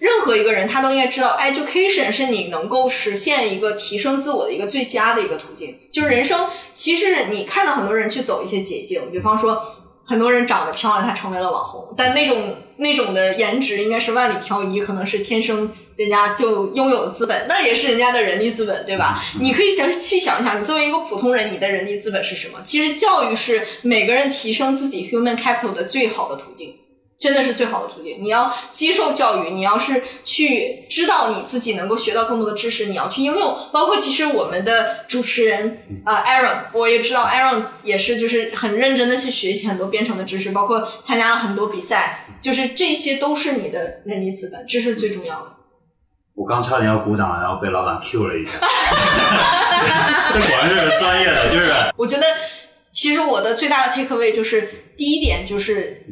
任何一个人他都应该知道，education 是你能够实现一个提升自我的一个最佳的一个途径。就是人生，其实你看到很多人去走一些捷径，比方说。很多人长得漂亮，她成为了网红，但那种那种的颜值应该是万里挑一，可能是天生人家就拥有的资本，那也是人家的人力资本，对吧？你可以想去想一想，你作为一个普通人，你的人力资本是什么？其实教育是每个人提升自己 human capital 的最好的途径。真的是最好的途径。你要接受教育，你要是去知道你自己能够学到更多的知识，你要去应用。包括其实我们的主持人啊、Aaron，我也知道 Aaron 也是就是很认真的去学习很多编程的知识，包括参加了很多比赛，就是这些都是你的能力资本，这是最重要的。我刚差点要鼓掌了，然后被老板 Q 了一下。这果然是专业的，就是我觉得其实我的最大的 take away 就是第一点就是。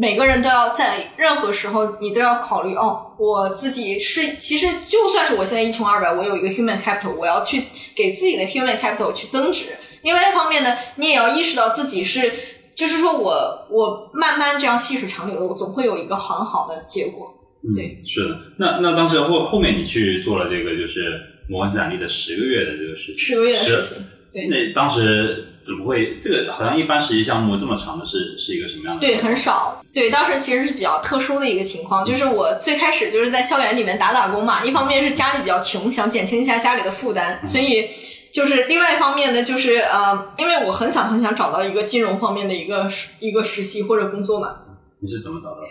每个人都要在任何时候，你都要考虑哦，我自己是其实就算是我现在一穷二白，我有一个 human capital，我要去给自己的 human capital 去增值。另外一方面呢，你也要意识到自己是，就是说我我慢慢这样细水长流的，我总会有一个很好的结果。对，是的。那那当时后后面你去做了这个就是摩根斯坦利的十个月的这个事情，十个月的事情。对，那当时怎么会这个好像一般实习项目这么长的是是一个什么样的？对，很少。对，当时其实是比较特殊的一个情况，就是我最开始就是在校园里面打打工嘛，一方面是家里比较穷，想减轻一下家里的负担，所以就是另外一方面呢，就是呃，因为我很想很想找到一个金融方面的一个一个实习或者工作嘛。你是怎么找到的？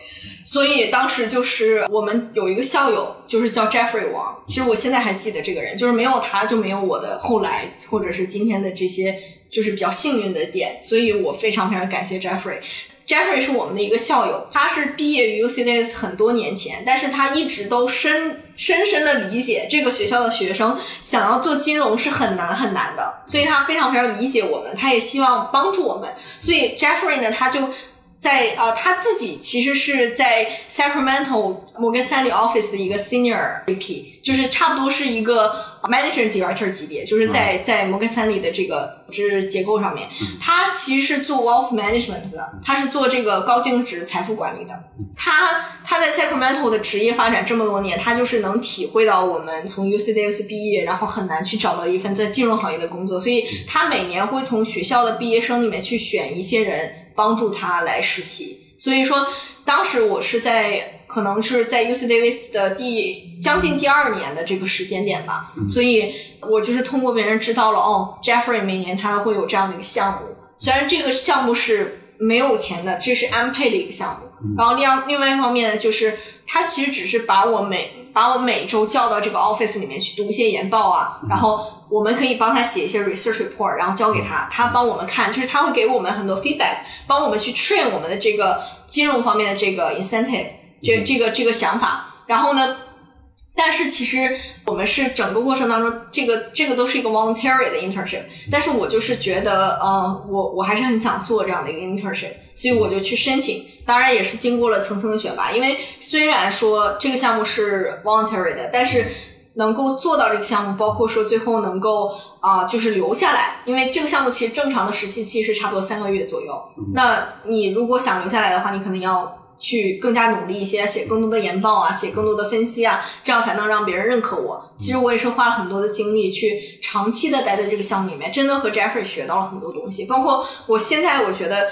所以当时就是我们有一个校友，就是叫 Jeffrey 王。其实我现在还记得这个人，就是没有他就没有我的后来或者是今天的这些就是比较幸运的点。所以我非常非常感谢 Jeffrey。Jeffrey 是我们的一个校友，他是毕业于 UCLA 很多年前，但是他一直都深深深的理解这个学校的学生想要做金融是很难很难的，所以他非常非常理解我们，他也希望帮助我们。所以 Jeffrey 呢，他就。在呃，他自己其实是在 Sacramento 摩根斯坦利 office 的一个 senior VP，就是差不多是一个 manager director 级别，就是在在摩根斯坦利的这个组织结构上面，他其实是做 wealth management 的，他是做这个高净值财富管理的。他他在 Sacramento 的职业发展这么多年，他就是能体会到我们从 UC Davis 毕业，然后很难去找到一份在金融行业的工作，所以他每年会从学校的毕业生里面去选一些人。帮助他来实习，所以说当时我是在可能是在 UC Davis 的第将近第二年的这个时间点吧，所以我就是通过别人知道了哦，Jeffrey 每年他会有这样的一个项目，虽然这个项目是没有钱的，这是安配的一个项目，然后另外另外一方面呢，就是他其实只是把我每把我每周叫到这个 office 里面去读一些研报啊，然后。我们可以帮他写一些 research report，然后交给他，他帮我们看，就是他会给我们很多 feedback，帮我们去 train 我们的这个金融方面的这个 incentive，这这个这个想法。然后呢，但是其实我们是整个过程当中，这个这个都是一个 voluntary 的 internship。但是我就是觉得，呃，我我还是很想做这样的一个 internship，所以我就去申请。当然也是经过了层层的选拔，因为虽然说这个项目是 voluntary 的，但是。能够做到这个项目，包括说最后能够啊，就是留下来，因为这个项目其实正常的实习期是差不多三个月左右。那你如果想留下来的话，你可能要去更加努力一些，写更多的研报啊，写更多的分析啊，这样才能让别人认可我。其实我也是花了很多的精力去长期的待在这个项目里面，真的和 Jeffrey 学到了很多东西。包括我现在我觉得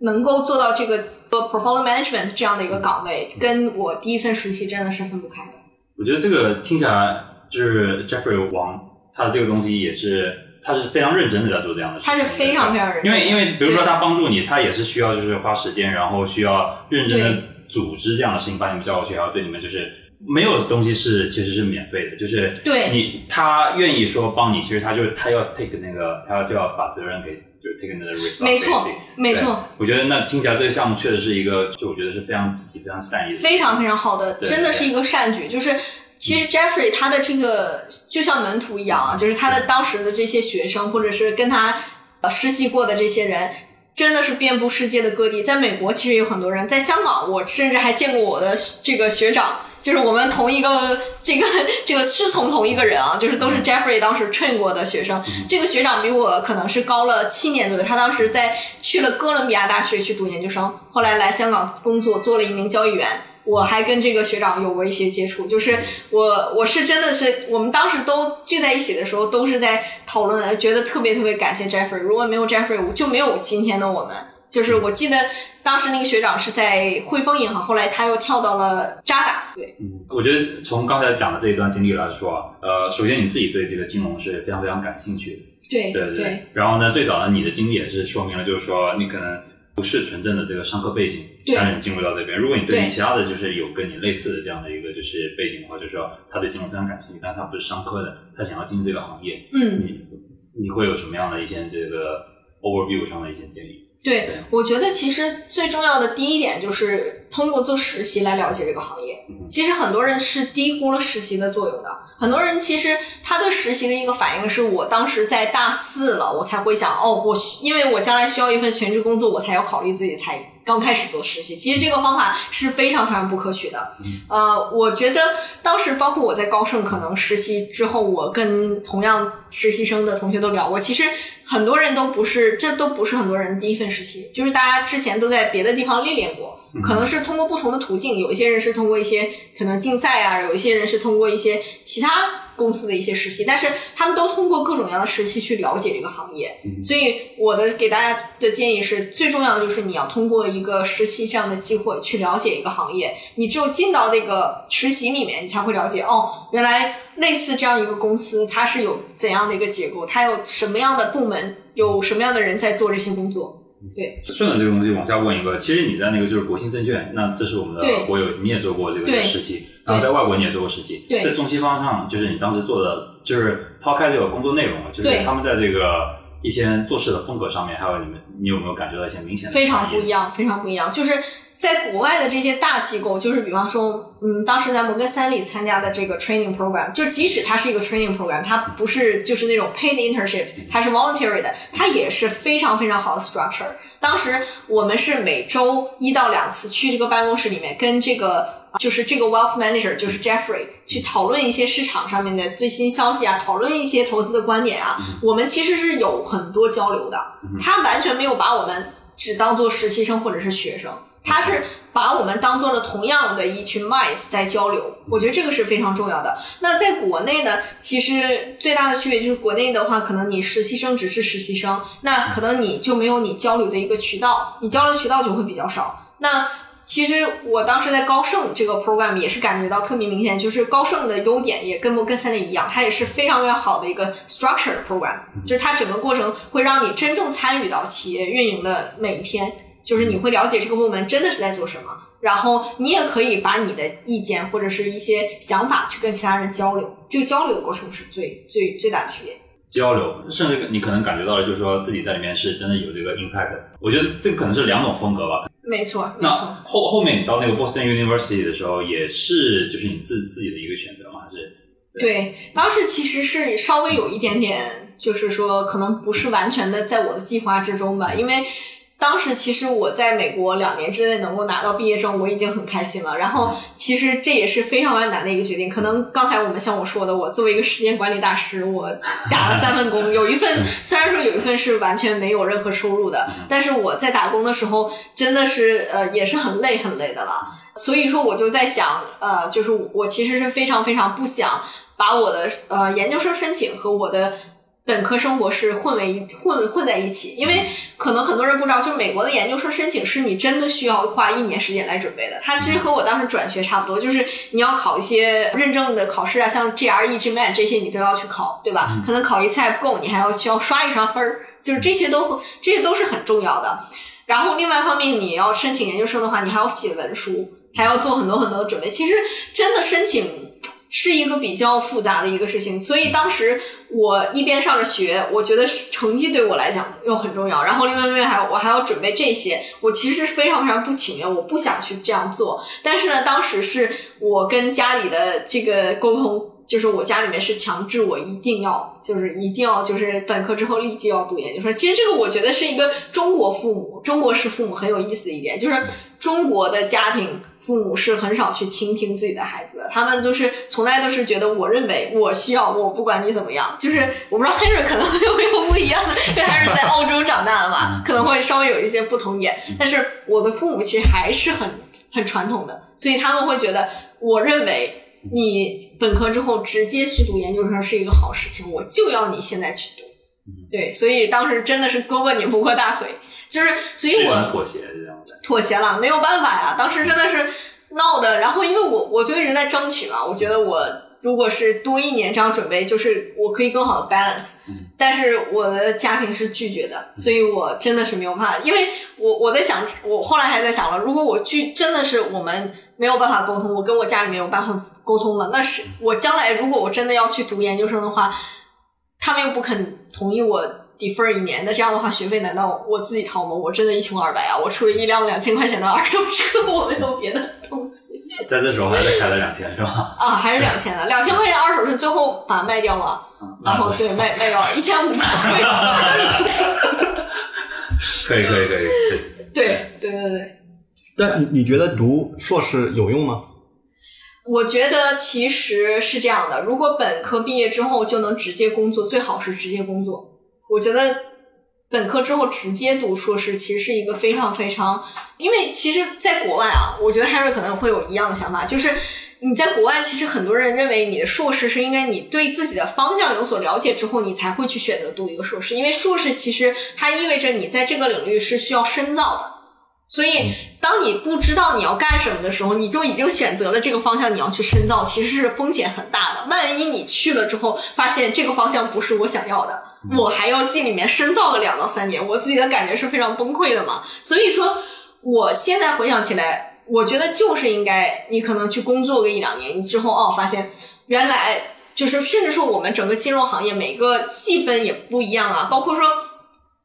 能够做到这个 portfolio management 这样的一个岗位，跟我第一份实习真的是分不开的。我觉得这个听起来就是 Jeffrey 王，他的这个东西也是，他是非常认真的在做这样的事情。他是非常非常认真，因为因为比如说他帮助你，他也是需要就是花时间，然后需要认真的组织这样的事情，把你们叫过去，然后对你们就是没有东西是其实是免费的，就是对你他愿意说帮你，其实他就是他要 take 那个他要就要把责任给就是 take 那个 responsibility。没错，没错。我觉得那听起来这个项目确实是一个，就我觉得是非常积极、非常善意的，非常非常好的，真的是一个善举，就是。其实 Jeffrey 他的这个就像门徒一样啊，就是他的当时的这些学生，或者是跟他呃实习过的这些人，真的是遍布世界的各地。在美国其实有很多人，在香港我甚至还见过我的这个学长，就是我们同一个这个这个师从同一个人啊，就是都是 Jeffrey 当时 train 过的学生。这个学长比我可能是高了七年左右，他当时在去了哥伦比亚大学去读研究生，后来来香港工作，做了一名交易员。我还跟这个学长有过一些接触，就是我我是真的是，我们当时都聚在一起的时候，都是在讨论，觉得特别特别感谢 Jeffrey，如果没有 Jeffrey，我就没有今天的我们。就是我记得当时那个学长是在汇丰银行，后来他又跳到了渣打。对，嗯，我觉得从刚才讲的这一段经历来说，呃，首先你自己对这个金融是非常非常感兴趣的，对对对然后呢，最早呢，你的经历也是说明了，就是说你可能不是纯正的这个商科背景，对。但是你进入到这边，如果你对于其他的就是有跟你类似的这样的一个就是背景的话，就是说他对金融非常感兴趣，但他不是商科的，他想要进这个行业，嗯，你你会有什么样的一些这个 overview 上的一些建议？对对，我觉得其实最重要的第一点就是通过做实习来了解这个行业。嗯其实很多人是低估了实习的作用的。很多人其实他对实习的一个反应是我当时在大四了，我才会想哦，我因为我将来需要一份全职工作，我才要考虑自己才刚开始做实习。其实这个方法是非常非常不可取的。呃，我觉得当时包括我在高盛可能实习之后，我跟同样实习生的同学都聊过，其实很多人都不是，这都不是很多人第一份实习，就是大家之前都在别的地方历练过，可能是通过不同的途径，有一些人是通过一些可能竞赛啊，有一些人是通过一些其他公司的一些实习，但是他们都通过各种各样的实习去了解这个行业。所以我的给大家的建议是，最重要的就是你要通过一个实习这样的机会去了解一个行业。你只有进到那个实习里面，你才会了解哦，原来类似这样一个公司，它是有怎样的一个结构，它有什么样的部门，有什么样的人在做这些工作。对。顺着这个东西往下问一个，其实你在那个就是国信证券，那这是我们的对。国有，你也做过这个实习，然后在外国你也做过实习，对。在中西方上，就是你当时做的，就是抛开这个工作内容啊，就是他们在这个一些做事的风格上面，还有你们，你有没有感觉到一些明显的非常不一？样，非常不一样。就是在国外的这些大机构，就是比方说，嗯，当时在摩根斯坦利参加的这个 training program，就即使它是一个 training program，它不是就是那种 paid internship，它是 voluntary 的，它也是非常非常好的 structure。当时我们是每周一到两次去这个办公室里面，跟这个就是这个 wealth manager 就是 Jeffrey 去讨论一些市场上面的最新消息啊，讨论一些投资的观点啊。我们其实是有很多交流的，他完全没有把我们只当做实习生或者是学生，他是把我们当做了同样的一群 mice 在交流。我觉得这个是非常重要的。那在国内呢，其实最大的区别就是国内的话，可能你实习生只是实习生，那可能你就没有你交流的一个渠道，你交流渠道就会比较少。那其实我当时在高盛这个 program 也是感觉到特别明显，就是高盛的优点也跟摩根斯坦利一样，它也是非常非常好的一个 structure program，就是它整个过程会让你真正参与到企业运营的每一天，就是你会了解这个部门真的是在做什么，然后你也可以把你的意见或者是一些想法去跟其他人交流，这个交流的过程是最最最大的区别。交流，甚至你可能感觉到了，就是说自己在里面是真的有这个 impact 的。我觉得这个可能是两种风格吧。没错，没那错。后后面你到那个 Boston University 的时候，也是就是你自自己的一个选择吗？还是对，当时其实是稍微有一点点，就是说可能不是完全的在我的计划之中吧，因为当时其实我在美国两年之内能够拿到毕业证，我已经很开心了。然后其实这也是非常非常难的一个决定。可能刚才我们像我说的，我作为一个时间管理大师，我打了三份工，有一份虽然说有一份是完全没有任何收入的，但是我在打工的时候真的是呃也是很累很累的了。所以说我就在想，呃，就是我其实是非常非常不想把我的呃研究生申请和我的本科生活是混为一混混在一起，因为可能很多人不知道，就是美国的研究生申请是你真的需要花一年时间来准备的。它其实和我当时转学差不多，就是你要考一些认证的考试啊，像 GRE、GMAT 这些你都要去考，对吧？可能考一次还不够，你还要需要刷一刷分儿，就是这些都这些都是很重要的。然后另外一方面，你要申请研究生的话，你还要写文书，还要做很多很多的准备。其实真的申请是一个比较复杂的一个事情，所以当时我一边上着学，我觉得成绩对我来讲又很重要。然后另外一面还我还要准备这些，我其实是非常非常不情愿，我不想去这样做。但是呢，当时是我跟家里的这个沟通。就是我家里面是强制我一定要，就是一定要，就是本科之后立即要读研究生。其实这个我觉得是一个中国父母、中国式父母很有意思的一点，就是中国的家庭父母是很少去倾听自己的孩子的，他们都是从来都是觉得我认为我需要，我不管你怎么样。就是我不知道 Henry 可能会有没有不一样，因为还是在澳洲长大的嘛，可能会稍微有一些不同点。但是我的父母其实还是很很传统的，所以他们会觉得，我认为。你本科之后直接去读研究生是一个好事情，我就要你现在去读。对，所以当时真的是胳膊拧不过大腿，就是所以我妥协这样的。妥协了，没有办法呀。当时真的是闹的，然后因为我我就一直在争取嘛，我觉得我如果是多一年这样准备，就是我可以更好的 balance。但是我的家庭是拒绝的，所以我真的是没有办法，因为我我在想，我后来还在想了，如果我拒真的是我们没有办法沟通，我跟我家里没有办法沟通了，那是我将来如果我真的要去读研究生的话，他们又不肯同意我 defer 一年，那这样的话学费难道我自己掏吗？我真的一穷二白啊！我出了一辆两千块钱的二手车，我没有别的东西在这时候还是开了两千是吧？啊，还是两千的，两千块钱二手车，最后把它卖掉了，然后对卖卖掉了一千五百块钱，可以可以可以，可以 对对对对。但你你觉得读硕士有用吗？我觉得其实是这样的，如果本科毕业之后就能直接工作，最好是直接工作。我觉得本科之后直接读硕士，其实是一个非常非常，因为其实在国外啊，我觉得 Harry 可能会有一样的想法，就是你在国外，其实很多人认为你的硕士是应该你对自己的方向有所了解之后，你才会去选择读一个硕士，因为硕士其实它意味着你在这个领域是需要深造的。所以，当你不知道你要干什么的时候，你就已经选择了这个方向，你要去深造，其实是风险很大的。万一你去了之后，发现这个方向不是我想要的，我还要进里面深造个两到三年，我自己的感觉是非常崩溃的嘛。所以说，我现在回想起来，我觉得就是应该你可能去工作个一两年，你之后哦，发现原来就是，甚至说我们整个金融行业每个细分也不一样啊，包括说。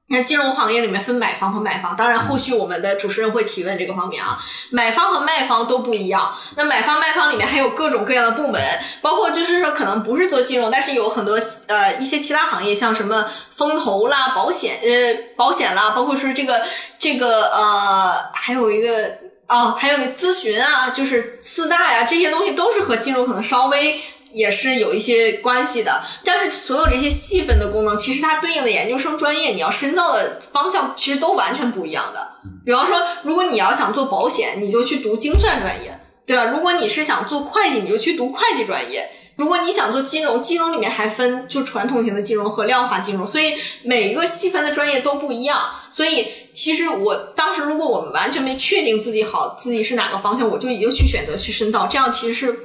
那金融行业里面分买方和卖方，当然后续我们的主持人会提问这个方面啊。买方和卖方都不一样，那买方卖方里面还有各种各样的部门，包括就是说可能不是做金融，但是有很多呃一些其他行业，像什么风投啦、保险呃保险啦，包括说这个这个呃还有一个哦还有那咨询啊，就是四大呀这些东西都是和金融可能稍微。也是有一些关系的，但是所有这些细分的功能，其实它对应的研究生专业，你要深造的方向其实都完全不一样的。比方说，如果你要想做保险，你就去读精算专业，对吧？如果你是想做会计，你就去读会计专业。如果你想做金融，金融里面还分就传统型的金融和量化金融，所以每一个细分的专业都不一样。所以其实我当时，如果我们完全没确定自己好自己是哪个方向，我就已经去选择去深造，这样其实是。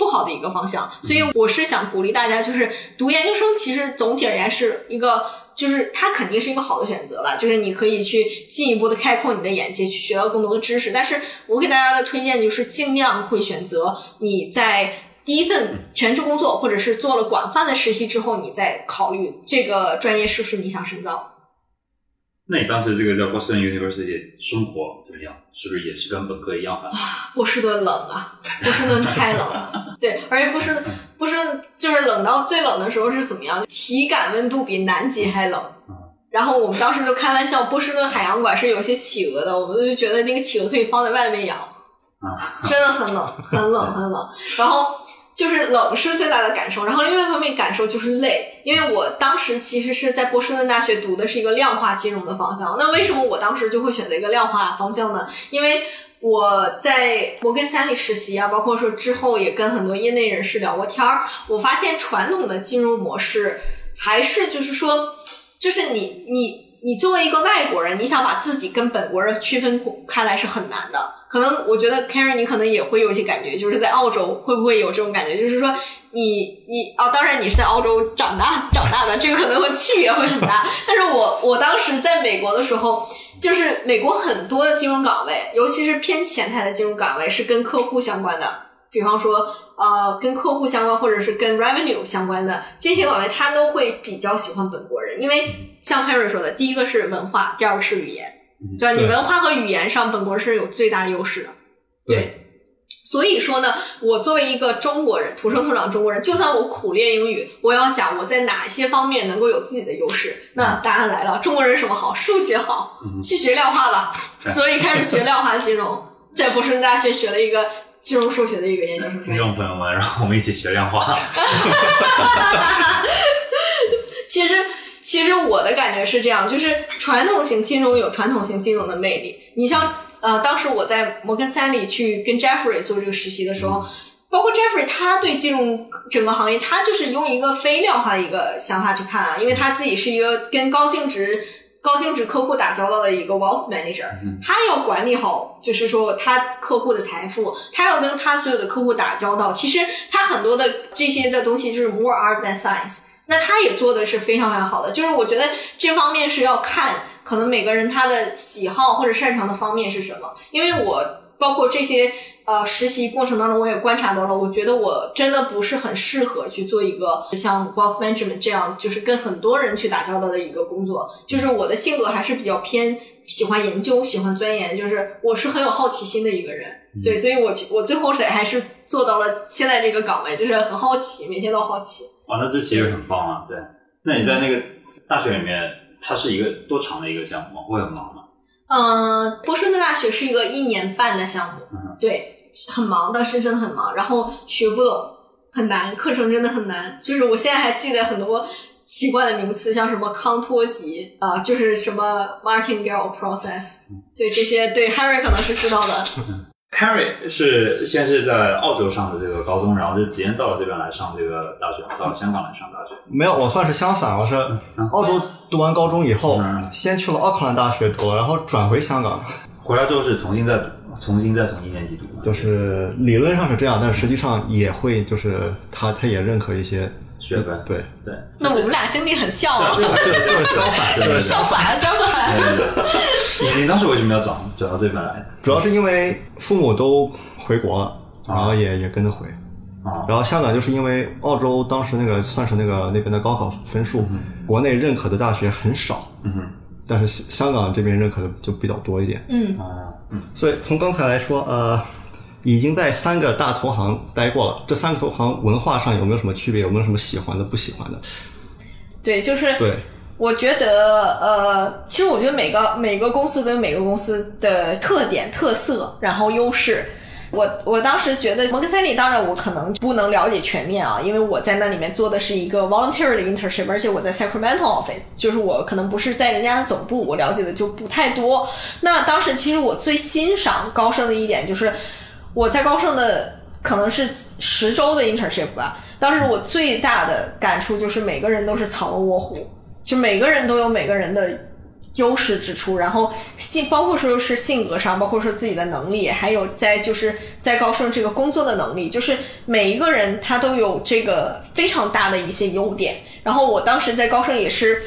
不好的一个方向，所以我是想鼓励大家，就是读研究生，其实总体而言是一个，就是它肯定是一个好的选择了，就是你可以去进一步的开阔你的眼界，去学到更多的知识。但是我给大家的推荐就是尽量会选择你在第一份全职工作，或者是做了广泛的实习之后，你再考虑这个专业是不是你想深造。那你当时这个在波士顿 University 生活怎么样？是不是也是跟本科一样烦？波士顿冷啊，波士顿太冷了。对，而且波士波士顿就是冷到最冷的时候是怎么样？体感温度比南极还冷。然后我们当时就开玩笑，波士顿海洋馆是有些企鹅的，我们就觉得那个企鹅可以放在外面养。真的很冷，很冷，很冷。然后。就是冷是最大的感受，然后另外一方面感受就是累，因为我当时其实是在波士顿大学读的是一个量化金融的方向。那为什么我当时就会选择一个量化方向呢？因为我在摩根斯坦利实习啊，包括说之后也跟很多业内人士聊过天儿，我发现传统的金融模式还是就是说，就是你你。你作为一个外国人，你想把自己跟本国人区分开来是很难的。可能我觉得 Karen，你可能也会有一些感觉，就是在澳洲会不会有这种感觉？就是说，你你啊，当然你是在澳洲长大长大的，这个可能会区别会很大。但是我我当时在美国的时候，就是美国很多的金融岗位，尤其是偏前台的金融岗位，是跟客户相关的。比方说，呃，跟客户相关或者是跟 revenue 相关的这些岗位，他都会比较喜欢本国人，因为像 Henry 说的，第一个是文化，第二个是语言，对吧？你文化和语言上，本国人是有最大优势的。对。所以说呢，我作为一个中国人，土生土长中国人，就算我苦练英语，我要想我在哪些方面能够有自己的优势，那答案来了，中国人什么好？数学好，去学量化吧。所以开始学量化金融，在波士顿大学学了一个。金融数学的一个研究生。听众朋友们，让我们一起学量化。其实，其实我的感觉是这样，就是传统型金融有传统型金融的魅力。你像，呃，当时我在摩根三里去跟 Jeffrey 做这个实习的时候，包括 Jeffrey 他对金融整个行业，他就是用一个非量化的一个想法去看啊，因为他自己是一个跟高净值。高净值客户打交道的一个 wealth manager，、他要管理好，就是说他客户的财富，他要跟他所有的客户打交道。其实他很多的这些的东西就是 more art than science。那他也做的是非常非常好的，就是我觉得这方面是要看可能每个人他的喜好或者擅长的方面是什么，因为我包括这些呃实习过程当中，我也观察到了，我觉得我真的不是很适合去做一个像 Boss Management 这样，就是跟很多人去打交道的一个工作。就是我的性格还是比较偏喜欢研究、喜欢钻研，就是我是很有好奇心的一个人。对，所以我我最后是还是做到了现在这个岗位，就是很好奇，每天都好奇。哇，那这其实很棒啊！对，那你在那个大学里面，它是一个多长的一个项目吗？会很忙吗？嗯，波士顿大学是一个一年半的项目，嗯对，很忙的，是真的很忙，然后学不懂，很难，课程真的很难。就是我现在还记得很多奇怪的名词，像什么康托吉啊、就是什么 Martingale process，对这些，对 Harry 可能是知道的。Harry 是先是在澳洲上的这个高中，然后就直接到了这边来上这个大学，到了香港来上大学。没有，我算是相反，我是澳洲读完高中以后，嗯先去了奥克兰大学读，然后转回香港，回来之后是重新再读，重新再从一年级读？就是理论上是这样，但实际上也会就是他他也认可一些学分对，对，那我们俩经历很像啊，这这就是相反，就是相反相反。你你当时为什么要转转到这边来？主要是因为父母都回国了，然后也也跟着回。啊。然后香港就是因为澳洲当时那个算是那个那边的高考分数，国内认可的大学很少，嗯哼，但是香香港这边认可的就比较多一点。嗯，啊，所以从刚才来说，呃，已经在三个大投行待过了，这三个投行文化上有没有什么区别？有没有什么喜欢的、不喜欢的？对，就是对，我觉得，呃，其实我觉得每个每个公司都有每个公司的特点、特色，然后优势。我我当时觉得摩根斯坦利，当然我可能不能了解全面啊，因为我在那里面做的是一个 voluntary 的 internship，而且我在 Sacramento office，就是我可能不是在人家的总部，我了解的就不太多。那当时其实我最欣赏高盛的一点就是，我在高盛的可能是十周的 internship 吧，当时我最大的感触就是每个人都是藏龙卧虎，就每个人都有每个人的优势之处，然后性包括说是性格上，包括说自己的能力，还有在就是在高盛这个工作的能力，就是每一个人他都有这个非常大的一些优点。然后我当时在高盛也是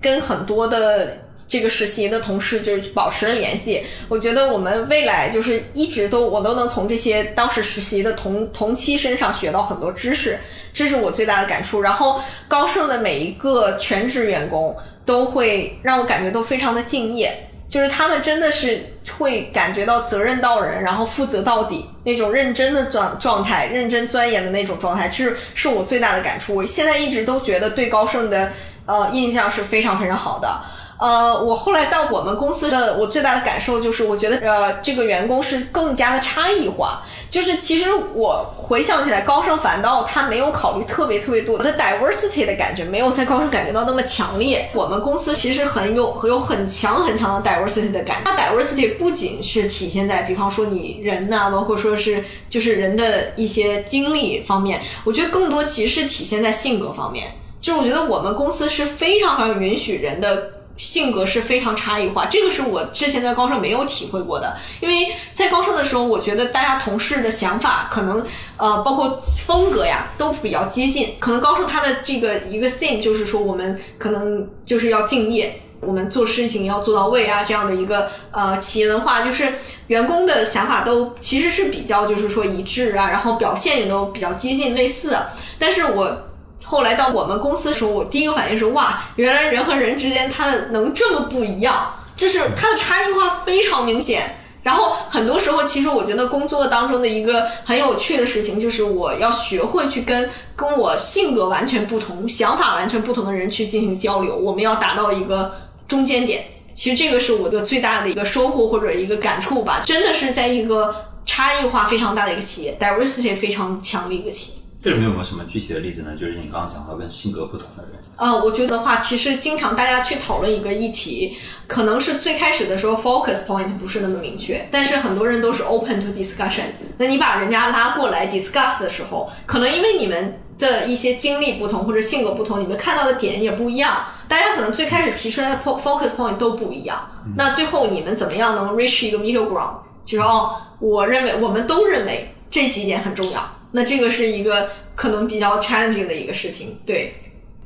跟很多的这个实习的同事就是保持了联系。我觉得我们未来就是一直都我都能从这些当时实习的同同期身上学到很多知识，这是我最大的感触。然后高盛的每一个全职员工都会让我感觉都非常的敬业，就是他们真的是会感觉到责任到人，然后负责到底那种认真的状状态，认真钻研的那种状态，这是是我最大的感触。我现在一直都觉得对高盛的呃印象是非常非常好的。呃，我后来到我们公司的，我最大的感受就是，我觉得呃，这个员工是更加的差异化。就是其实我回想起来，高盛反倒他没有考虑特别特别多，我的 diversity 的感觉没有在高盛感觉到那么强烈。我们公司其实很有很有很强很强的 diversity 的感觉。它 diversity 不仅是体现在，比方说你人呐、包括说是就是人的一些经历方面，我觉得更多其实是体现在性格方面。就是我觉得我们公司是非常非常允许人的性格是非常差异化，这个是我之前在高盛没有体会过的。因为在高盛的时候，我觉得大家同事的想法可能呃，包括风格呀，都比较接近。可能高盛它的这个一个 theme 就是说，我们可能就是要敬业。我们做事情要做到位啊，这样的一个呃企业文化，就是员工的想法都其实是比较就是说一致啊，然后表现也都比较接近类似的。但是我后来到我们公司的时候，我第一个反应是哇，原来人和人之间他的能这么不一样，就是他的差异化非常明显。然后很多时候，其实我觉得工作当中的一个很有趣的事情，就是我要学会去跟跟我性格完全不同、想法完全不同的人去进行交流，我们要达到一个中间点。其实这个是我的最大的一个收获或者一个感触吧，真的是在一个差异化非常大的一个企业，diversity 非常强的一个企业。这里面有没有什么具体的例子呢？就是你刚刚讲到跟性格不同的人，呃，我觉得的话，其实经常大家去讨论一个议题，可能是最开始的时候 focus point 不是那么明确，但是很多人都是 open to discussion。那你把人家拉过来 discuss 的时候，可能因为你们的一些经历不同或者性格不同，你们看到的点也不一样。大家可能最开始提出来的 focus point 都不一样。那最后你们怎么样能 reach 一个 middle ground？就是哦，我认为我们都认为这几点很重要。那这个是一个可能比较 challenging 的一个事情。对，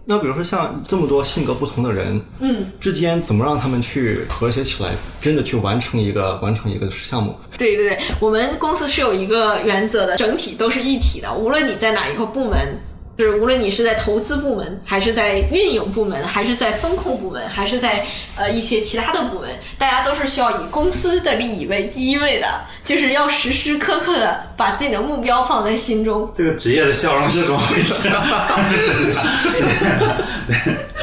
那比如说像这么多性格不同的人，嗯，之间怎么让他们去和谐起来，真的去完成一个完成一个项目？对对对，我们公司是有一个原则的，整体都是一体的，无论你在哪一个部门。是，无论你是在投资部门，还是在运营部门，还是在风控部门，还是在呃一些其他的部门，大家都是需要以公司的利益为第一位的，就是要时时刻刻的把自己的目标放在心中。这个职业的笑容是怎么回事？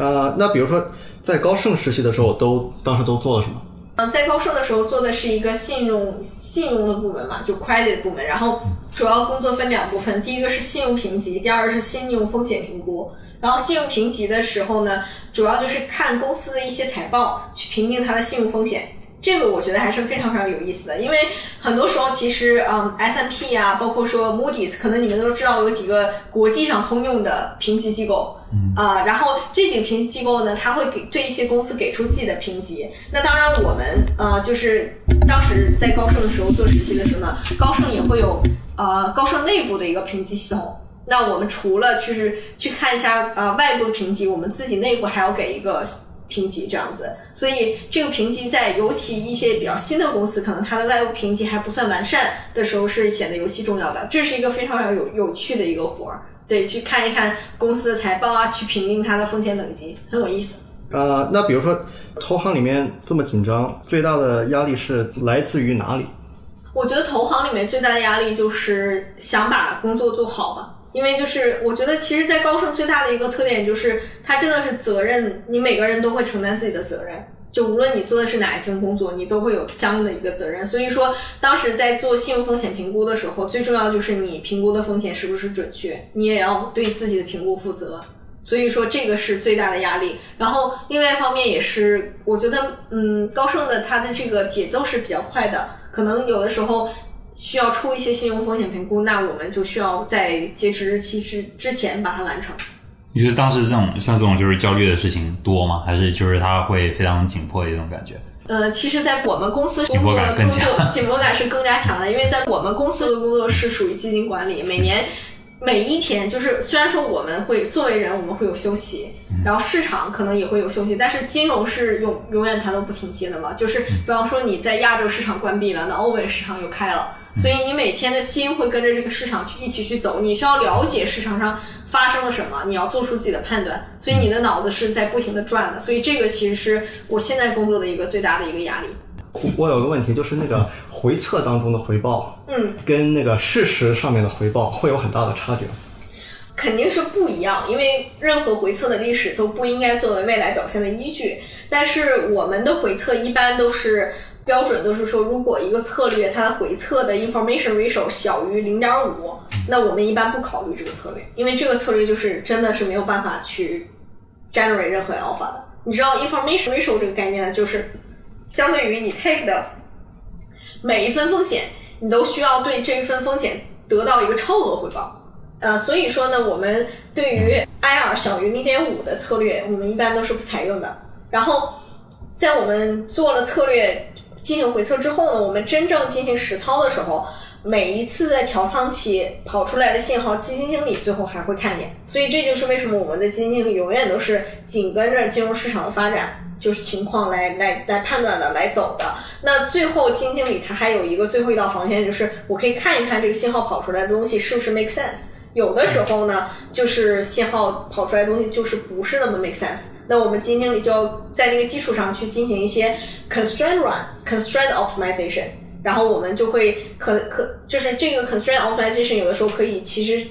呃，那比如说在高盛实习的时候，都当时都做了什么？嗯，在高盛的时候做的是一个信用信用的部门嘛，就 credit 部门，然后主要工作分两部分，第一个是信用评级，第二个是信用风险评估。然后信用评级的时候呢，主要就是看公司的一些财报，去评定它的信用风险。这个我觉得还是非常非常有意思的，因为很多时候其实，嗯，S M P 啊，包括说 Moody's，可能你们都知道有几个国际上通用的评级机构，啊，然后这几个评级机构呢，它会给对一些公司给出自己的评级。那当然，我们呃，就是当时在高盛的时候做实习的时候呢，高盛也会有呃高盛内部的一个评级系统。那我们除了就是去看一下呃外部的评级，我们自己内部还要给一个。评级这样子，所以这个评级在尤其一些比较新的公司，可能它的外部评级还不算完善的时候，是显得尤其重要的。这是一个非常有有趣的一个活儿，对，去看一看公司的财报啊，去评定它的风险等级，很有意思。呃，那比如说投行里面这么紧张，最大的压力是来自于哪里？我觉得投行里面最大的压力就是想把工作做好吧。因为就是我觉得，其实，在高盛最大的一个特点就是，它真的是责任，你每个人都会承担自己的责任。就无论你做的是哪一份工作，你都会有相应的一个责任。所以说，当时在做信用风险评估的时候，最重要就是你评估的风险是不是准确，你也要对自己的评估负责。所以说，这个是最大的压力。然后，另外一方面也是，我觉得，嗯，高盛的它的这个节奏是比较快的，可能有的时候。需要出一些信用风险评估，那我们就需要在截止日期之之前把它完成。你觉得当时这种像这种就是焦虑的事情多吗？还是就是它会非常紧迫的一种感觉？呃，其实，在我们公司紧迫感更强，紧迫感是更加强的，因为在我们公司的工作是属于基金管理，每年每一天就是虽然说我们会作为人我们会有休息，然后市场可能也会有休息，但是金融是永永远它都不停歇的嘛。就是比方说你在亚洲市场关闭了，那欧美市场又开了。所以你每天的心会跟着这个市场去一起去走，你需要了解市场上发生了什么，你要做出自己的判断。所以你的脑子是在不停的转的。所以这个其实是我现在工作的一个最大的一个压力。我有个问题，就是那个回测当中的回报，嗯，跟那个事实上面的回报会有很大的差距。肯定是不一样，因为任何回测的历史都不应该作为未来表现的依据。但是我们的回测一般都是。标准都是说，如果一个策略它的回测的 information ratio 小于零点五，那我们一般不考虑这个策略，因为这个策略就是真的是没有办法去 generate 任何 alpha 的。你知道 information ratio 这个概念呢，就是相对于你 take 的每一分风险，你都需要对这一分风险得到一个超额回报。呃，所以说呢，我们对于 IR 小于零点五的策略，我们一般都是不采用的。然后在我们做了策略。进行回测之后呢，我们真正进行实操的时候，每一次在调仓期跑出来的信号，基金经理最后还会看见。所以这就是为什么我们的基金经理永远都是紧跟着金融市场的发展，就是情况来来来判断的来走的。那最后基金经理他还有一个最后一道防线，就是我可以看一看这个信号跑出来的东西是不是 make sense。有的时候呢，就是信号跑出来的东西就是不是那么 make sense。那我们基金经理就要在那个基础上去进行一些 constraint run、constraint optimization，然后我们就会可可就是这个 constraint optimization 有的时候可以其实，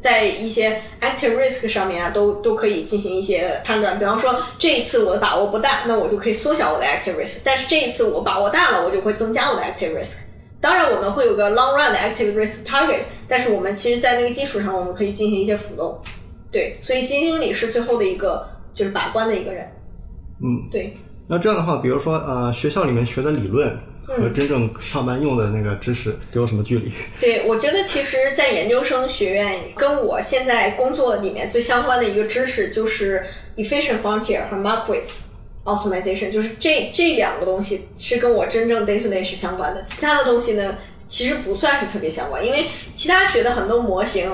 在一些 active risk 上面啊，都都可以进行一些判断。比方说这一次我的把握不大，那我就可以缩小我的 active risk；但是这一次我把握大了，我就会增加我的 active risk。当然，我们会有个 long run 的 active risk target，但是我们其实，在那个基础上，我们可以进行一些浮动。对，所以基金经理是最后的一个就是把关的一个人。嗯，对。那这样的话，比如说呃，学校里面学的理论和真正上班用的那个知识都有什么距离？对，我觉得其实，在研究生学院跟我现在工作里面最相关的一个知识就是 efficient frontier 和 Markowitz optimization，就是这这两个东西是跟我真正 day to day 是相关的。其他的东西呢，其实不算是特别相关，因为其他学的很多模型。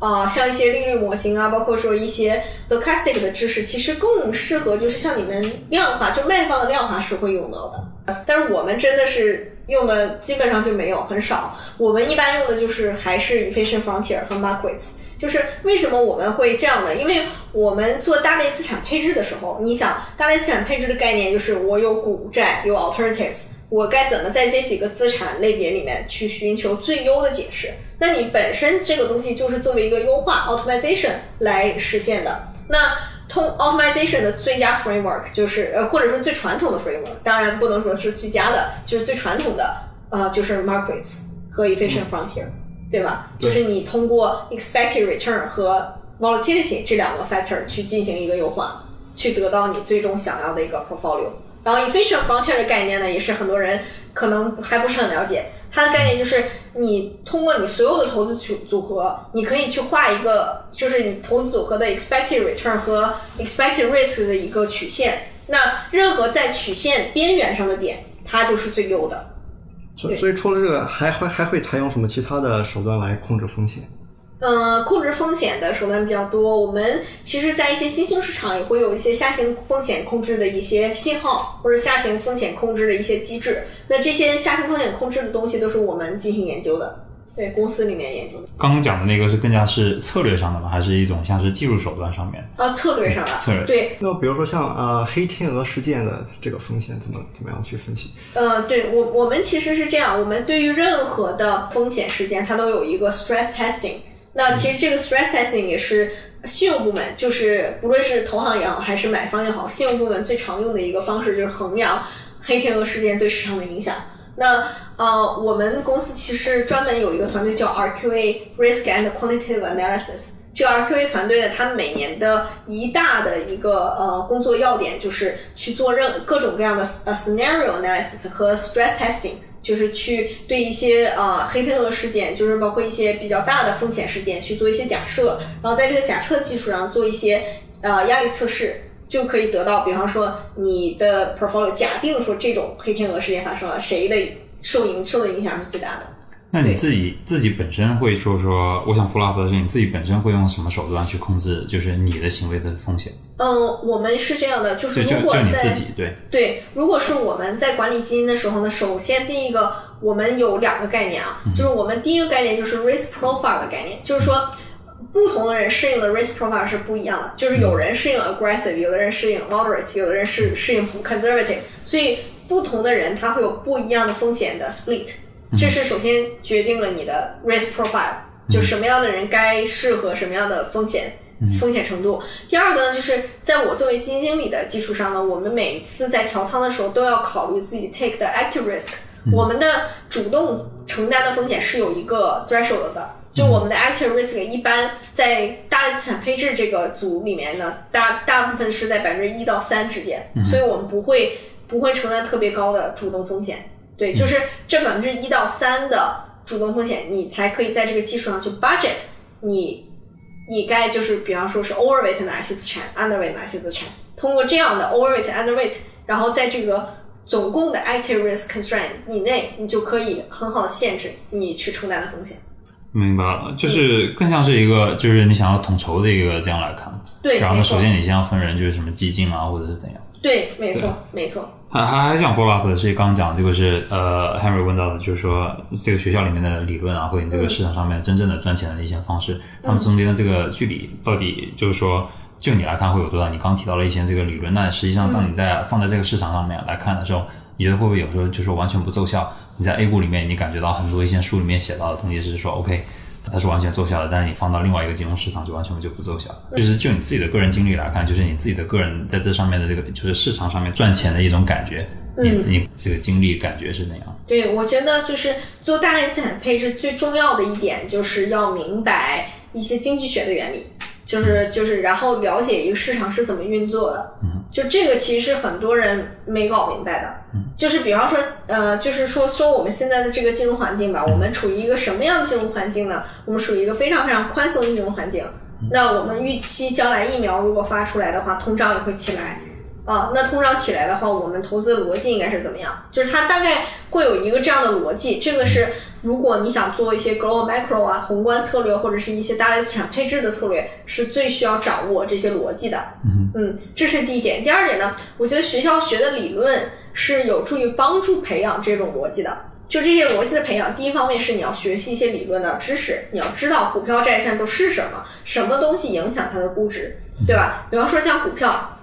啊，像一些利率模型啊，包括说一些 stochastic 的知识，其实更适合就是像你们量化，就卖方的量化是会用到的。但是我们真的是用的基本上就没有，很少。我们一般用的就是还是 efficient frontier 和 Markets。就是为什么我们会这样呢？因为我们做大类资产配置的时候，你想大类资产配置的概念就是我有股债，有 alternatives，我该怎么在这几个资产类别里面去寻求最优的解释？那你本身这个东西就是作为一个优化 optimization 来实现的。那通 optimization 的最佳 framework 就是呃，或者说最传统的 framework，当然不能说是最佳的，就是最传统的呃，就是 markets 和 efficient frontier，对吧？就是你通过 expected return 和 volatility 这两个 factor 去进行一个优化，去得到你最终想要的一个 portfolio。然后 efficient frontier 的概念呢，也是很多人可能还不是很了解。它的概念就是，你通过你所有的投资组组合，你可以去画一个，就是你投资组合的 expected return 和 expected risk 的一个曲线。那任何在曲线边缘上的点，它就是最优的。所所以除了这个，还会还会采用什么其他的手段来控制风险？嗯，控制风险的手段比较多。我们其实，在一些新兴市场也会有一些下行风险控制的一些信号，或者下行风险控制的一些机制。那这些下行风险控制的东西，都是我们进行研究的，对公司里面研究的。刚刚讲的那个是更加是策略上的吗？还是一种像是技术手段上面？啊，策略上的。策略。对。那比如说像呃黑天鹅事件的这个风险，怎么怎么样去分析？呃，对我我们其实是这样，我们对于任何的风险事件，它都有一个 stress testing。那其实这个 stress testing 也是信用部门，就是不论是投行也好，还是买方也好，信用部门最常用的一个方式就是衡量黑天鹅事件对市场的影响。那呃，我们公司其实专门有一个团队叫 RQA Risk and Quantitative Analysis。这个 RQA 团队呢，他们每年的一大的一个呃工作要点就是去做任各种各样的呃 scenario analysis 和 stress testing。就是去对一些呃黑天鹅事件，就是包括一些比较大的风险事件去做一些假设，然后在这个假设基础上做一些呃压力测试，就可以得到，比方说你的 portfolio 假定说这种黑天鹅事件发生了，谁的受影受的影响是最大的。那你自己自己本身会说说，我想 follow up 的是你自己本身会用什么手段去控制，就是你的行为的风险？嗯，我们是这样的，就是如果在对对，如果是我们在管理基金的时候呢，首先第一个我们有两个概念啊，就是我们第一个概念就是 risk profile 的概念，就是说不同的人适应的 risk profile 是不一样的，就是有人适应 aggressive，有的人适应 moderate，有的人适适应 conservative，所以不同的人他会有不一样的风险的 split。这是首先决定了你的 risk profile，就什么样的人该适合什么样的风险风险程度。第二个呢，就是在我作为基金经理的基础上呢，我们每次在调仓的时候都要考虑自己 take 的 active risk。我们的主动承担的风险是有一个 threshold 的，就我们的 active risk 一般在大类资产配置这个组里面呢，大大部分是在百分之一到三之间，所以我们不会不会承担特别高的主动风险。对，就是这百分之一到三的主动风险，你才可以在这个基础上去 budget。你你该就是比方说是 overweight 哪些资产，underweight 哪些资产，通过这样的 overweight underweight，然后在这个总共的 active risk constraint 以内，你就可以很好的限制你去承担的风险。明白了，就是更像是一个，就是你想要统筹的一个这样来看。对，然后呢，首先你先要分人，就是什么基金啊，或者是怎样。对，没错，没错。还还还想 follow up 的是刚刚讲这个是呃 Henry 问到的，就是说这个学校里面的理论啊，和你这个市场上面真正的赚钱的一些方式，他们中间的这个距离到底就是说，就你来看会有多大？你刚提到了一些这个理论，那实际上当你在放在这个市场上面来看的时候，你觉得会不会有时候就是完全不奏效？你在 A 股里面你感觉到很多一些书里面写到的东西是说 OK。它是完全奏效的，但是你放到另外一个金融市场就完全就不奏效。就是就你自己的个人经历来看，就是你自己的个人在这上面的这个就是市场上面赚钱的一种感觉，你你这个经历感觉是怎样？对，我觉得就是做大类资产配置最重要的一点就是要明白一些经济学的原理，就是就是然后了解一个市场是怎么运作的。就这个其实很多人没搞明白的，就是比方说，呃，就是说说我们现在的这个金融环境吧，我们处于一个什么样的金融环境呢？我们属于一个非常非常宽松的金融环境。那我们预期将来疫苗如果发出来的话，通胀也会起来啊。那通常起来的话，我们投资的逻辑应该是怎么样？就是它大概会有一个这样的逻辑。这个是如果你想做一些 global macro 啊宏观策略，或者是一些大类资产配置的策略，是最需要掌握这些逻辑的。嗯，这是第一点。第二点呢，我觉得学校学的理论是有助于帮助培养这种逻辑的。就这些逻辑的培养，第一方面是你要学习一些理论的知识，你要知道股票、债券都是什么，什么东西影响它的估值，对吧？比方说像股票，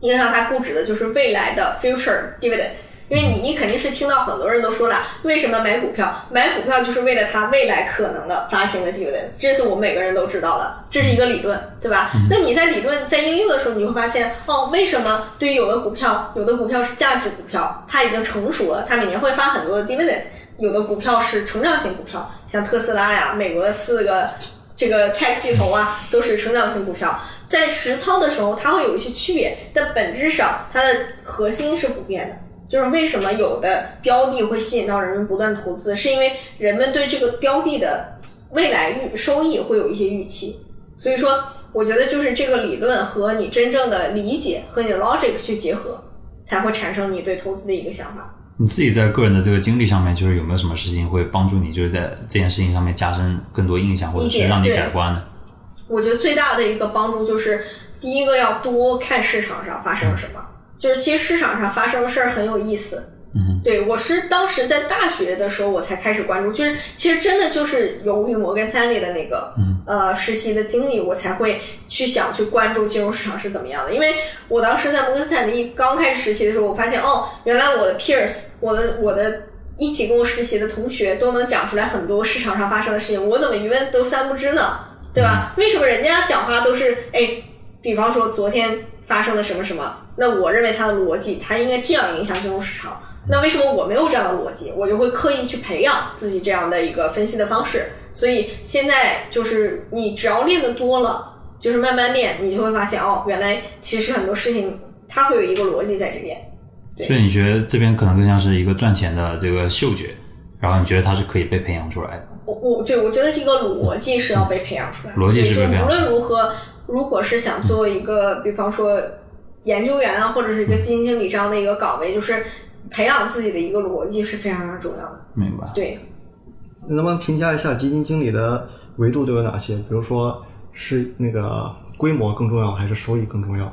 影响它估值的就是未来的 future dividend。因为你你肯定是听到很多人都说了，为什么买股票？买股票就是为了它未来可能的发行的 dividend，这是我们每个人都知道的，这是一个理论，对吧？那你在理论在应用的时候，你会发现，哦，为什么对于有的股票，有的股票是价值股票，它已经成熟了，它每年会发很多的 dividend；有的股票是成长型股票，像特斯拉呀，美国的四个这个 tech 巨头啊，都是成长型股票。在实操的时候，它会有一些区别，但本质上它的核心是不变的。就是为什么有的标的会吸引到人们不断投资，是因为人们对这个标的的未来预收益会有一些预期。所以说，我觉得就是这个理论和你真正的理解和你的 logic 去结合，才会产生你对投资的一个想法。你自己在个人的这个经历上面，就是有没有什么事情会帮助你，就是在这件事情上面加深更多印象，或者是让你改观呢？我觉得最大的一个帮助就是，第一个要多看市场上发生了什么。就是其实市场上发生的事儿很有意思，嗯，对我是当时在大学的时候我才开始关注，就是其实真的就是由于摩根三利的那个呃实习的经历，我才会去想去关注金融市场是怎么样的。因为我当时在摩根斯坦利刚开始实习的时候，我发现哦，原来我的 peers，我的我的一起跟我实习的同学都能讲出来很多市场上发生的事情，我怎么一问都三不知呢？对吧？为什么人家讲话都是哎，比方说昨天。发生了什么什么？那我认为它的逻辑，它应该这样影响金融市场。那为什么我没有这样的逻辑？我就会刻意去培养自己这样的一个分析的方式。所以现在就是你只要练的多了，就是慢慢练，你就会发现哦，原来其实很多事情它会有一个逻辑在这边。所以你觉得这边可能更像是一个赚钱的这个嗅觉，然后你觉得它是可以被培养出来的？我我对我觉得这个逻辑是要被培养出来，逻辑是被培养。无论如何。如果是想做一个，比方说研究员啊，或者是一个基金经理这样的一个岗位，就是培养自己的一个逻辑是非常非常重要的。明白。对。能不能评价一下基金经理的维度都有哪些？比如说是那个规模更重要，还是收益更重要？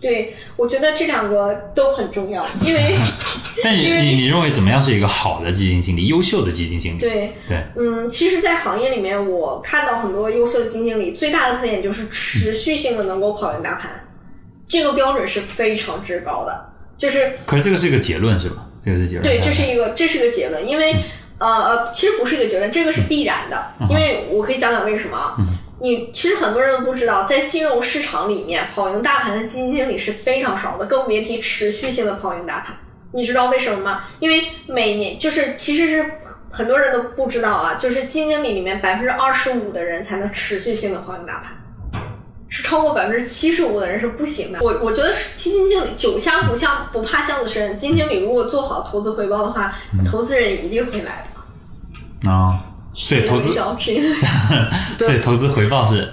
对，我觉得这两个都很重要，因为。但你你你认为怎么样是一个好的基金经理，优秀的基金经理？对对，嗯，其实，在行业里面，我看到很多优秀的基金经理，最大的特点就是持续性的能够跑赢大盘，这个标准是非常之高的。就是，可是这个是一个结论是吧？这个是结论。对，这是一个这是个结论，因为呃呃，其实不是一个结论，这个是必然的，因为我可以讲讲为什么啊。你其实很多人都不知道，在金融市场里面，跑赢大盘的基金经理是非常少的，更别提持续性的跑赢大盘。你知道为什么吗？因为每年就是其实是很多人都不知道啊，就是基金经理里面百分之二十五的人才能持续性的跑赢大盘，是超过百分之七十五的人是不行的。我我觉得是基金经理酒香不香不怕巷子深，基金经理如果做好投资回报的话，投资人一定会来的。啊。所以投资，所以投资回报是，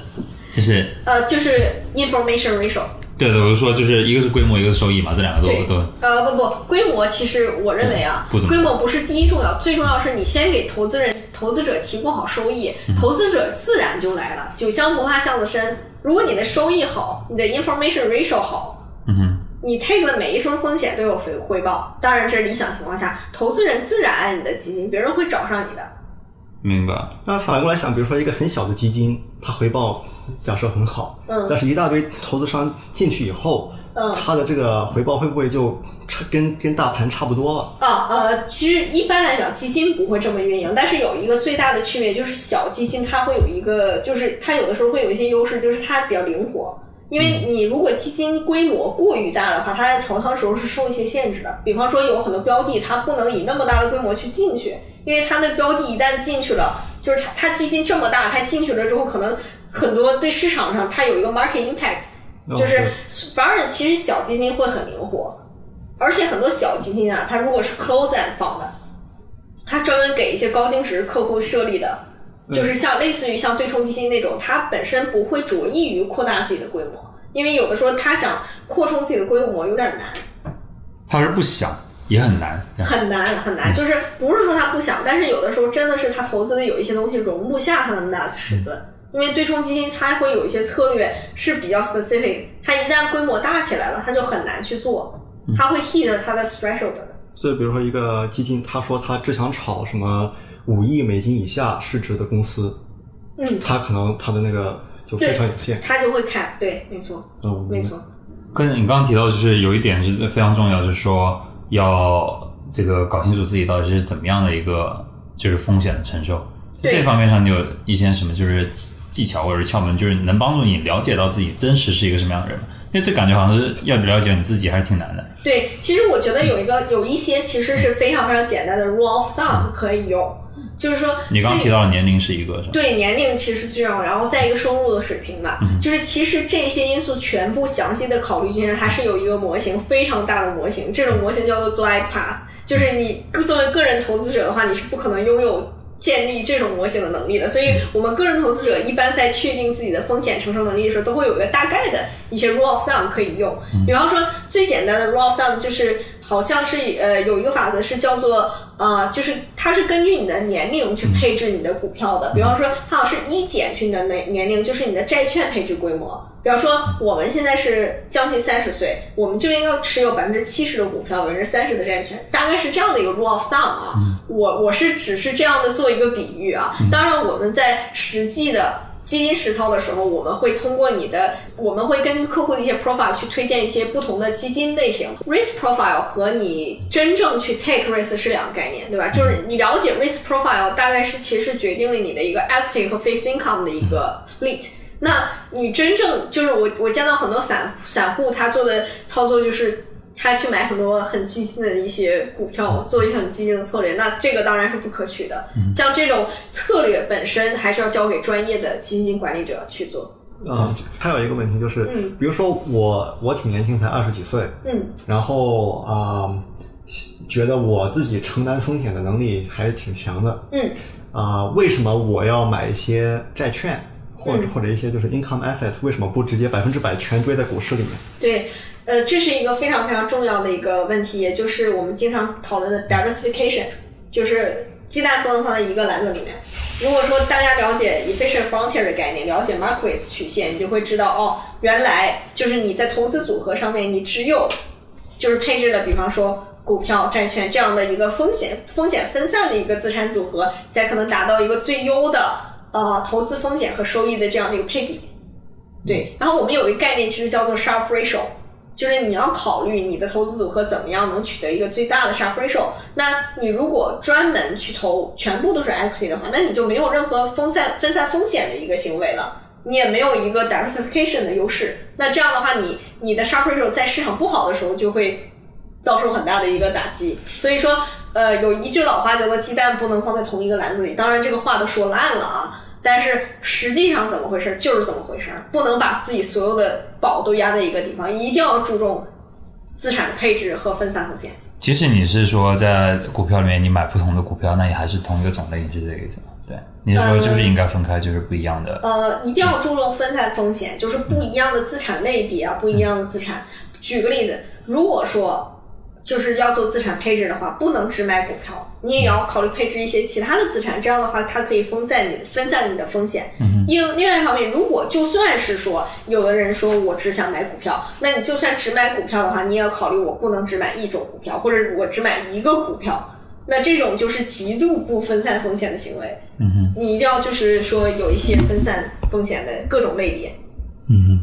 就是呃，就是 information ratio。对对，我是说，就是一个是规模，一个是收益嘛，这两个都都。呃，不不，规模其实我认为啊，规模不是第一重要，最重要是你先给投资人、投资者提供好收益，投资者自然就来了。酒香不怕巷子深，如果你的收益好，你的 information ratio 好，嗯哼，你 take 的每一分风险都有回回报。当然这是理想情况下，投资人自然爱你的基金，别人会找上你的。明白。那反过来想，比如说一个很小的基金，它回报假设很好，嗯，但是一大堆投资商进去以后，嗯，它的这个回报会不会就差跟跟大盘差不多了？啊呃，其实一般来讲，基金不会这么运营，但是有一个最大的区别就是小基金它会有一个，就是它有的时候会有一些优势，就是它比较灵活。因为你如果基金规模过于大的话，它在投仓时候是受一些限制的。比方说有很多标的，它不能以那么大的规模去进去。因为它那标的一旦进去了，就是它它基金这么大，它进去了之后，可能很多对市场上它有一个 market impact，就是反而其实小基金会很灵活，而且很多小基金啊，它如果是 close end 放的，它专门给一些高净值客户设立的，就是像类似于像对冲基金那种，它本身不会着意于扩大自己的规模，因为有的时候它想扩充自己的规模有点难。他是不想，也很难。很难很难，就是不是说他不想，但是有的时候真的是他投资的有一些东西容不下他那么大的池子，因为对冲基金它会有一些策略是比较 specific，它一旦规模大起来了，它就很难去做，它会 hit 它的 threshold 的。所以比如说一个基金，他说他只想炒什么五亿美金以下市值的公司，嗯，他可能他的那个就非常有限。它就会看，对，没错，嗯，没错，跟你刚刚提到，就是有一点是非常重要，就是说要这个搞清楚自己到底是怎么样的一个就是风险的承受。在这方面上，你有一些什么就是技巧或者是窍门，就是能帮助你了解到自己真实是一个什么样的人吗？因为这感觉好像是要了解你自己还是挺难的。对，其实我觉得有一个有一些其实是非常非常简单的 rule of thumb 可以用，就是说你刚提到的年龄是一个？对年龄其实是最重要，然后再一个收入的水平吧，嗯就是其实这些因素全部详细的考虑进来，它是有一个模型非常大的模型，这种模型叫做 glide path，就是你作为个人投资者的话，你是不可能拥有。建立这种模型的能力的，所以我们个人投资者一般在确定自己的风险承受能力的时候，都会有一个大概的一些 rule of thumb 可以用。比方说，最简单的 rule of thumb 就是好像是呃有一个法则是叫做呃，就是它是根据你的年龄去配置你的股票的。比方说，它好像是一减去你的年年龄，就是你的债券配置规模。比方说，我们现在是将近三十岁，我们就应该持有百分之七十的股票，百分之三十的债券，大概是这样的一个 rule of thumb 啊。我我是只是这样的做一个比喻啊。当然，我们在实际的基金实操的时候，我们会通过你的，我们会根据客户的一些 profile 去推荐一些不同的基金类型。risk profile 和你真正去 take risk 是两个概念，对吧？就是你了解 risk profile，大概是其实决定了你的一个 equity 和 fixed income 的一个 split。那你真正就是我，我见到很多散散户他做的操作就是。他去买很多很激进的一些股票，做一些很激进的策略，那这个当然是不可取的。像这种策略本身，还是要交给专业的基金管理者去做。啊、还有一个问题就是，比如说我我挺年轻，才二十几岁，嗯，然后啊、觉得我自己承担风险的能力还是挺强的，嗯，啊、为什么我要买一些债券，或嗯者、或者一些就是 income asset，为什么不直接百分之百全堆在股市里面？对，呃，这是一个非常非常重要的一个问题，也就是我们经常讨论的 diversification，就是鸡蛋不能放在一个篮子里面。如果说大家了解 efficient frontier 的概念，了解 Markowitz 曲线，你就会知道哦，原来就是你在投资组合上面，你只有就是配置了，比方说股票、债券这样的一个风险风险分散的一个资产组合，才可能达到一个最优的呃投资风险和收益的这样的一个配比。对，然后我们有一个概念，其实叫做 Sharp Ratio，就是你要考虑你的投资组合怎么样能取得一个最大的 Sharp Ratio。那你如果专门去投全部都是 equity 的话，那你就没有任何分散分散风险的一个行为了。你也没有一个 diversification 的优势，那这样的话你，你的 sharp ratio 在市场不好的时候就会遭受很大的一个打击。所以说，呃，有一句老话叫做“鸡蛋不能放在同一个篮子里”。当然，这个话都说烂了啊，但是实际上怎么回事就是怎么回事，不能把自己所有的宝都压在一个地方，一定要注重资产的配置和分散风险。即使你是说在股票里面你买不同的股票，那也还是同一个种类，你是这个意思吗？对，你是说就是应该分开，就是不一样的。呃，一定要注重分散风险，就是不一样的资产类别啊，不一样的资产。举个例子，如果说就是要做资产配置的话，不能只买股票，你也要考虑配置一些其他的资产，这样的话它可以分散你分散你的风险。另另外一方面，如果就算是说有的人说我只想买股票，那你就算只买股票的话，你也要考虑我不能只买一种股票，或者我只买一个股票。那这种就是极度不分散风险的行为。嗯哼，你一定要就是说有一些分散风险的各种类别。嗯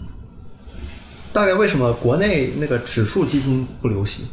大概为什么国内那个指数基金不流行？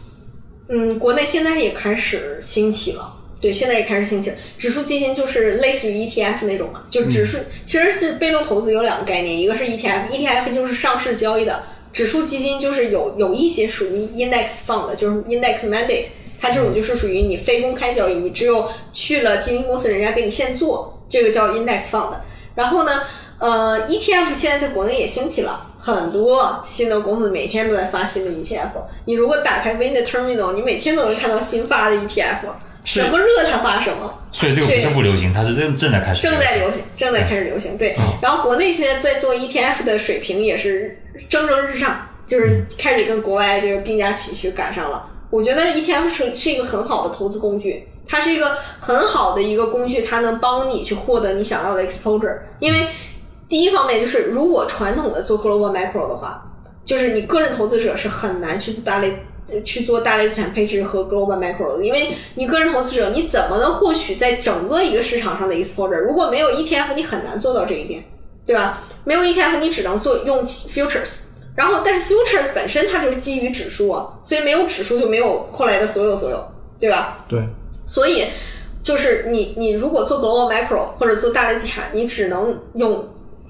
嗯，国内现在也开始兴起了。对，现在也开始兴起了。指数基金就是类似于 ETF 那种嘛，就指数、其实是被动投资有两个概念，一个是 ETF，ETF 就是上市交易的，指数基金就是有有一些属于 index fund 的，就是 index mandate，它这种就是属于你非公开交易，你只有去了基金公司，人家给你现做，这个叫 index fund。然后呢，呃，ETF 现在在国内也兴起了。很多新的公司每天都在发新的 ETF。你如果打开的 Terminal，你每天都能看到新发的 ETF，什么热它发什么。所以这个不是不流行，它是正正在开始正在流行，正在开始流行。对，然后国内现在在做 ETF 的水平也是蒸蒸日上，就是开始跟国外这个并驾齐驱赶上了。我觉得 ETF 是是一个很好的投资工具，它是一个很好的一个工具，它能帮你去获得你想要的 exposure。因为第一方面就是，如果传统的做 global macro 的话，就是你个人投资者是很难去大类呃去做大类资产配置和 global macro 的，因为你个人投资者你怎么能获取在整个一个市场上的 exposure？如果没有 ETF，你很难做到这一点，对吧？没有 ETF，你只能做用 futures。然后，但是 futures 本身它就是基于指数啊，所以没有指数就没有后来的所有所有，对吧？对，所以就是你你如果做 global macro 或者做大类资产，你只能用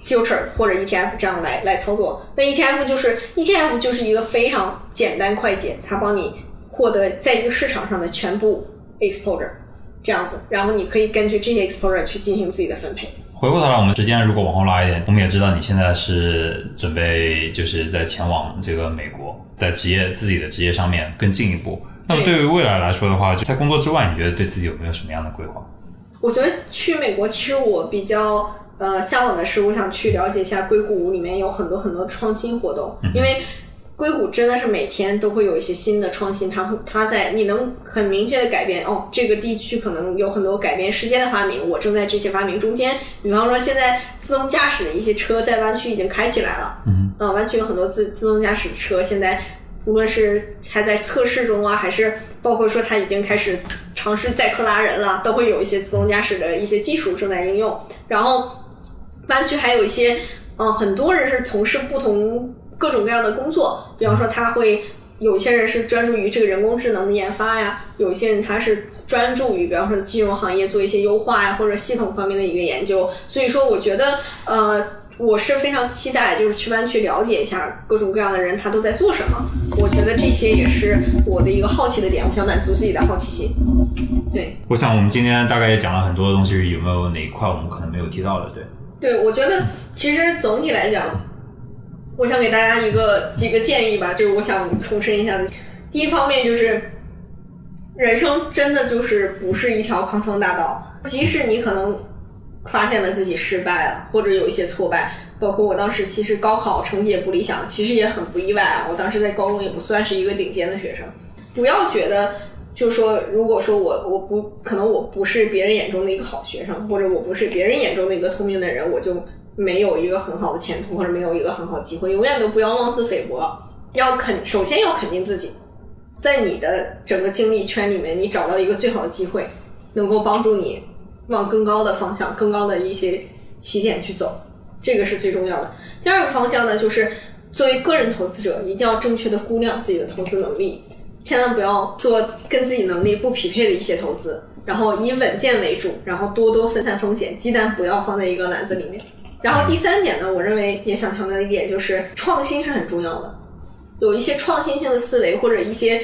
futures 或者 ETF 这样来来操作。那 ETF 就是 ETF 就是一个非常简单快捷，它帮你获得在一个市场上的全部 exposure 这样子，然后你可以根据这些 exposure 去进行自己的分配。回过头来，我们时间如果往后拉一点，我们也知道你现在是准备就是在前往这个美国，在职业自己的职业上面更进一步。那么对于未来来说的话，就在工作之外，你觉得对自己有没有什么样的规划？我觉得去美国，其实我比较呃向往的是，我想去了解一下硅谷里面有很多很多创新活动，因为硅谷真的是每天都会有一些新的创新，它会它在你能很明确的改变哦，这个地区可能有很多改变世界的发明，我正在这些发明中间。比方说，现在自动驾驶的一些车在湾区已经开起来了，嗯，啊，湾区有很多自自动驾驶车，现在无论是还在测试中啊，还是包括说它已经开始尝试载客拉人了，都会有一些自动驾驶的一些技术正在应用。然后湾区还有一些，嗯、很多人是从事不同各种各样的工作，比方说他会有一些人是专注于这个人工智能的研发呀，有一些人他是专注于比方说金融行业做一些优化呀，或者系统方面的一个研究。所以说，我觉得呃。我是非常期待，就是去湾区了解一下各种各样的人他都在做什么。我觉得这些也是我的一个好奇的点，我想满足自己的好奇心。对，我想我们今天大概也讲了很多东西，有没有哪一块我们可能没有提到的？对，对，我觉得其实总体来讲，我想给大家一个几个建议吧，就是我想重申一下。第一方面就是，人生真的就是不是一条康庄大道，即使你可能发现了自己失败了，或者有一些挫败，包括我当时其实高考成绩也不理想，其实也很不意外啊。我当时在高中也不算是一个顶尖的学生，不要觉得。就说，如果说我我不可能我不是别人眼中的一个好学生，或者我不是别人眼中的一个聪明的人，我就没有一个很好的前途，或者没有一个很好的机会。永远都不要妄自菲薄，要肯首先要肯定自己，在你的整个经历圈里面，你找到一个最好的机会，能够帮助你往更高的方向、更高的一些起点去走，这个是最重要的。第二个方向呢，就是作为个人投资者，一定要正确的估量自己的投资能力。千万不要做跟自己能力不匹配的一些投资，然后以稳健为主，然后多多分散风险，鸡蛋不要放在一个篮子里面。然后第三点呢，我认为也想强调一点，就是创新是很重要的，有一些创新性的思维或者一些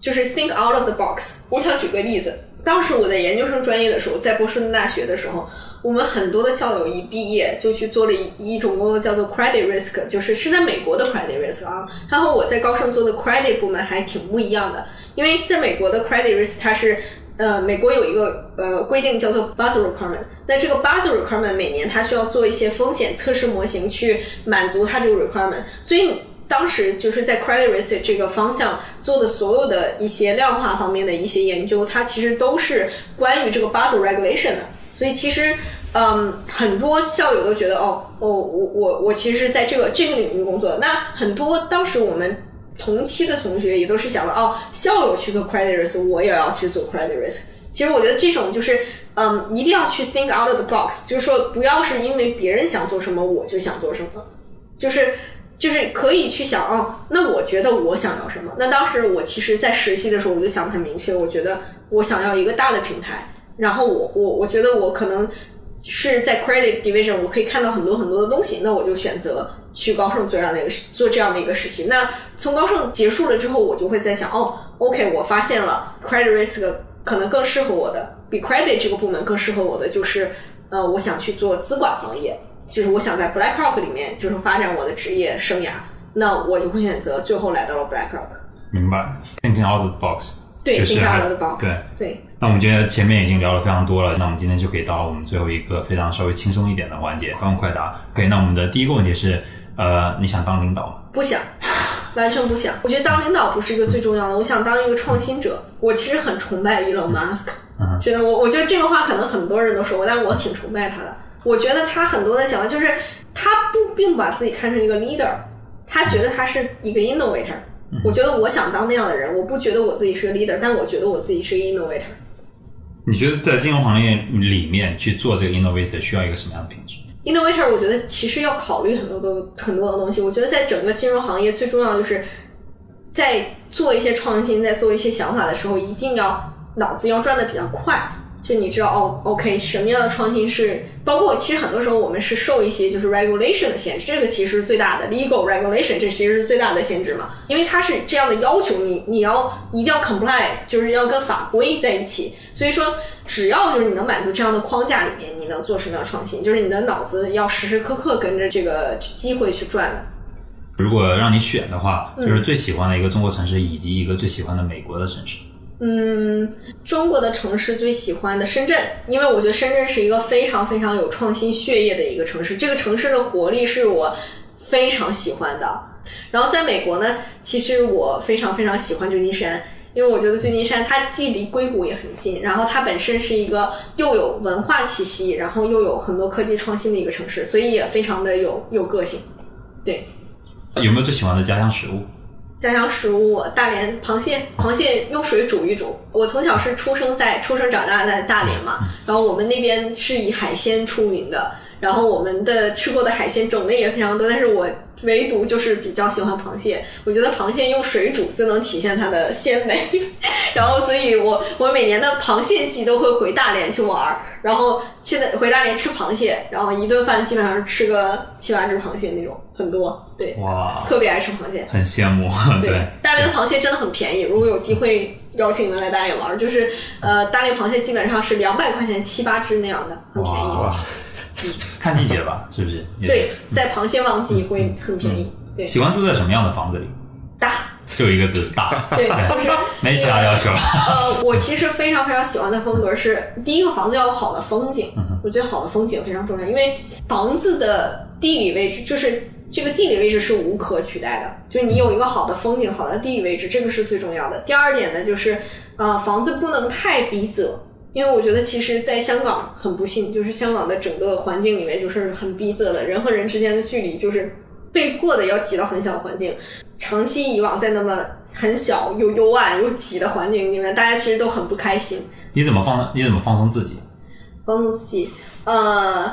就是 think out of the box。我想举个例子，当时我在研究生专业的时候，在波士顿大学的时候，我们很多的校友一毕业就去做了一一种工作，叫做 credit risk，就是是在美国的 credit risk 啊，它和我在高盛做的 credit 部门还挺不一样的。因为在美国的 credit risk 它是呃，美国有一个呃规定叫做 Basel requirement，那这个 Basel requirement 每年它需要做一些风险测试模型去满足它这个 requirement，所以当时就是在 credit risk 这个方向做的所有的一些量化方面的一些研究，它其实都是关于这个 Basel regulation 的，所以其实。嗯，很多校友都觉得哦哦，我我我其实是在这个这个领域工作。那很多当时我们同期的同学也都是想的哦，校友去做 credit risk，我也要去做 credit risk。其实我觉得这种就是嗯，一定要去 think out of the box，就是说不要是因为别人想做什么我就想做什么，就是就是可以去想哦，那我觉得我想要什么？那当时我其实，在实习的时候我就想的很明确，我觉得我想要一个大的平台，然后我我我觉得我可能。是在 credit division，我可以看到很多很多的东西，那我就选择去高盛做这样的一个做这样的一个实习。那从高盛结束了之后，我就会在想，哦，OK，我发现了 credit risk 可能更适合我的，比 credit 这个部门更适合我的就是，呃，我想去做资管行业。就是我想在 BlackRock 里面就是发展我的职业生涯，那我就会选择最后来到了 BlackRock。明白 thinking out the box。对就是，think 还 out of the box 对。对，那我们觉得前面已经聊了非常多了，那我们今天就可以到我们最后一个非常稍微轻松一点的环节，快问快答。OK，那我们的第一个问题是，呃，你想当领导吗？不想，完全不想。我觉得当领导不是一个最重要的，我想当一个创新者。我其实很崇拜 Elon Musk，、觉得我我觉得这个话可能很多人都说过，但是我挺崇拜他的。我觉得他很多的想法就是他不并不把自己看成一个 leader，他觉得他是一个 innovator。我觉得我想当那样的人，我不觉得我自己是个 leader，但我觉得我自己是个 innovator。你觉得在金融行业里面去做这个 innovator 需要一个什么样的品质？innovator，我觉得其实要考虑很多的很多的东西。我觉得在整个金融行业，最重要的就是在做一些创新，在做一些想法的时候，一定要脑子要转的比较快。就你知道哦，OK，什么样的创新是包括其实很多时候我们是受一些就是 regulation 的限制，这个其实是最大的 legal regulation，这其实是最大的限制嘛，因为它是这样的要求你，你要一定要 comply，就是要跟法规在一起。所以说，只要就是你能满足这样的框架里面，你能做什么样的创新，就是你的脑子要时时刻刻跟着这个机会去转的。如果让你选的话，就是最喜欢的一个中国城市，以及一个最喜欢的美国的城市。嗯中国的城市最喜欢的深圳，因为我觉得深圳是一个非常非常有创新血液的一个城市，这个城市的活力是我非常喜欢的。然后在美国呢，其实我非常非常喜欢旧金山，因为我觉得旧金山它既离硅谷也很近，然后它本身是一个又有文化气息，然后又有很多科技创新的一个城市，所以也非常的有有个性。对，有没有最喜欢的家乡食物？家乡食物，大连螃蟹，螃蟹用水煮一煮。我从小是出生在出生长大在大连嘛，然后我们那边是以海鲜出名的，然后我们的吃过的海鲜种类也非常多，但是我唯独就是比较喜欢螃蟹。我觉得螃蟹用水煮最能体现它的鲜美，然后所以我我每年的螃蟹季都会回大连去玩儿，然后去的回大连吃螃蟹，然后一顿饭基本上吃个七八只螃蟹那种，很多，对，哇，特别爱吃螃蟹。很羡慕。对，大连的螃蟹真的很便宜。如果有机会邀请你们来大连玩儿，就是呃，大连螃蟹基本上是两百块钱七八只那样的，很便宜。哇，看季节吧，是不是？对，在螃蟹旺季会很便宜。对，喜欢住在什么样的房子里？大。就一个字，大。对，就是没其他要求了。呃，我其实非常非常喜欢的风格是，第一个房子要有好的风景，我觉得好的风景非常重要，因为房子的地理位置就是这个地理位置是无可取代的，就是你有一个好的风景、好的地理位置，这个是最重要的。第二点呢，就是呃，房子不能太逼仄。因为我觉得，其实，在香港很不幸，就是香港的整个环境里面就是很逼仄的，人和人之间的距离就是被迫的要挤到很小的环境。长期以往在那么很小又幽暗又挤的环境里面，大家其实都很不开心。你怎么放？你怎么放松自己？放松自己，呃，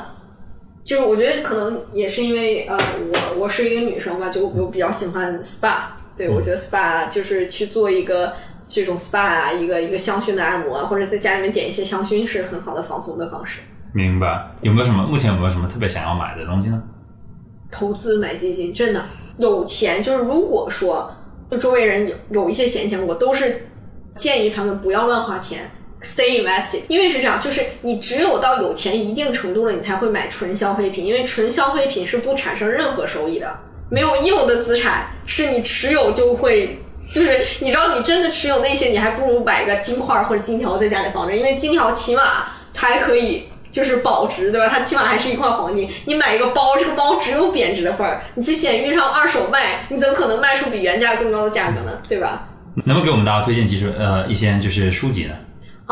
就是我觉得可能也是因为呃，我我是一个女生吧，就我比较喜欢 SPA。对，我觉得 SPA 就是去做一个这种 SPA 啊，一个一个香薰的按摩啊，或者在家里面点一些香薰，是很好的放松的方式。明白。有没有什么？目前有没有什么特别想要买的东西呢？投资买基金，真的有钱就是如果说就周围人有有一些闲钱，我都是建议他们不要乱花钱，stay invested。因为是这样，就是你只有到有钱一定程度了，你才会买纯消费品，因为纯消费品是不产生任何收益的。没有应用的资产是你持有就会。就是你知道，你真的持有那些，你还不如买个金块或者金条在家里放着，因为金条起码它还可以就是保值，对吧？它起码还是一块黄金。你买一个包，这个包只有贬值的份儿，你去闲鱼上二手卖，你怎么可能卖出比原价更高的价格呢？对吧？能不能给我们大家推荐几首呃一些就是书籍呢？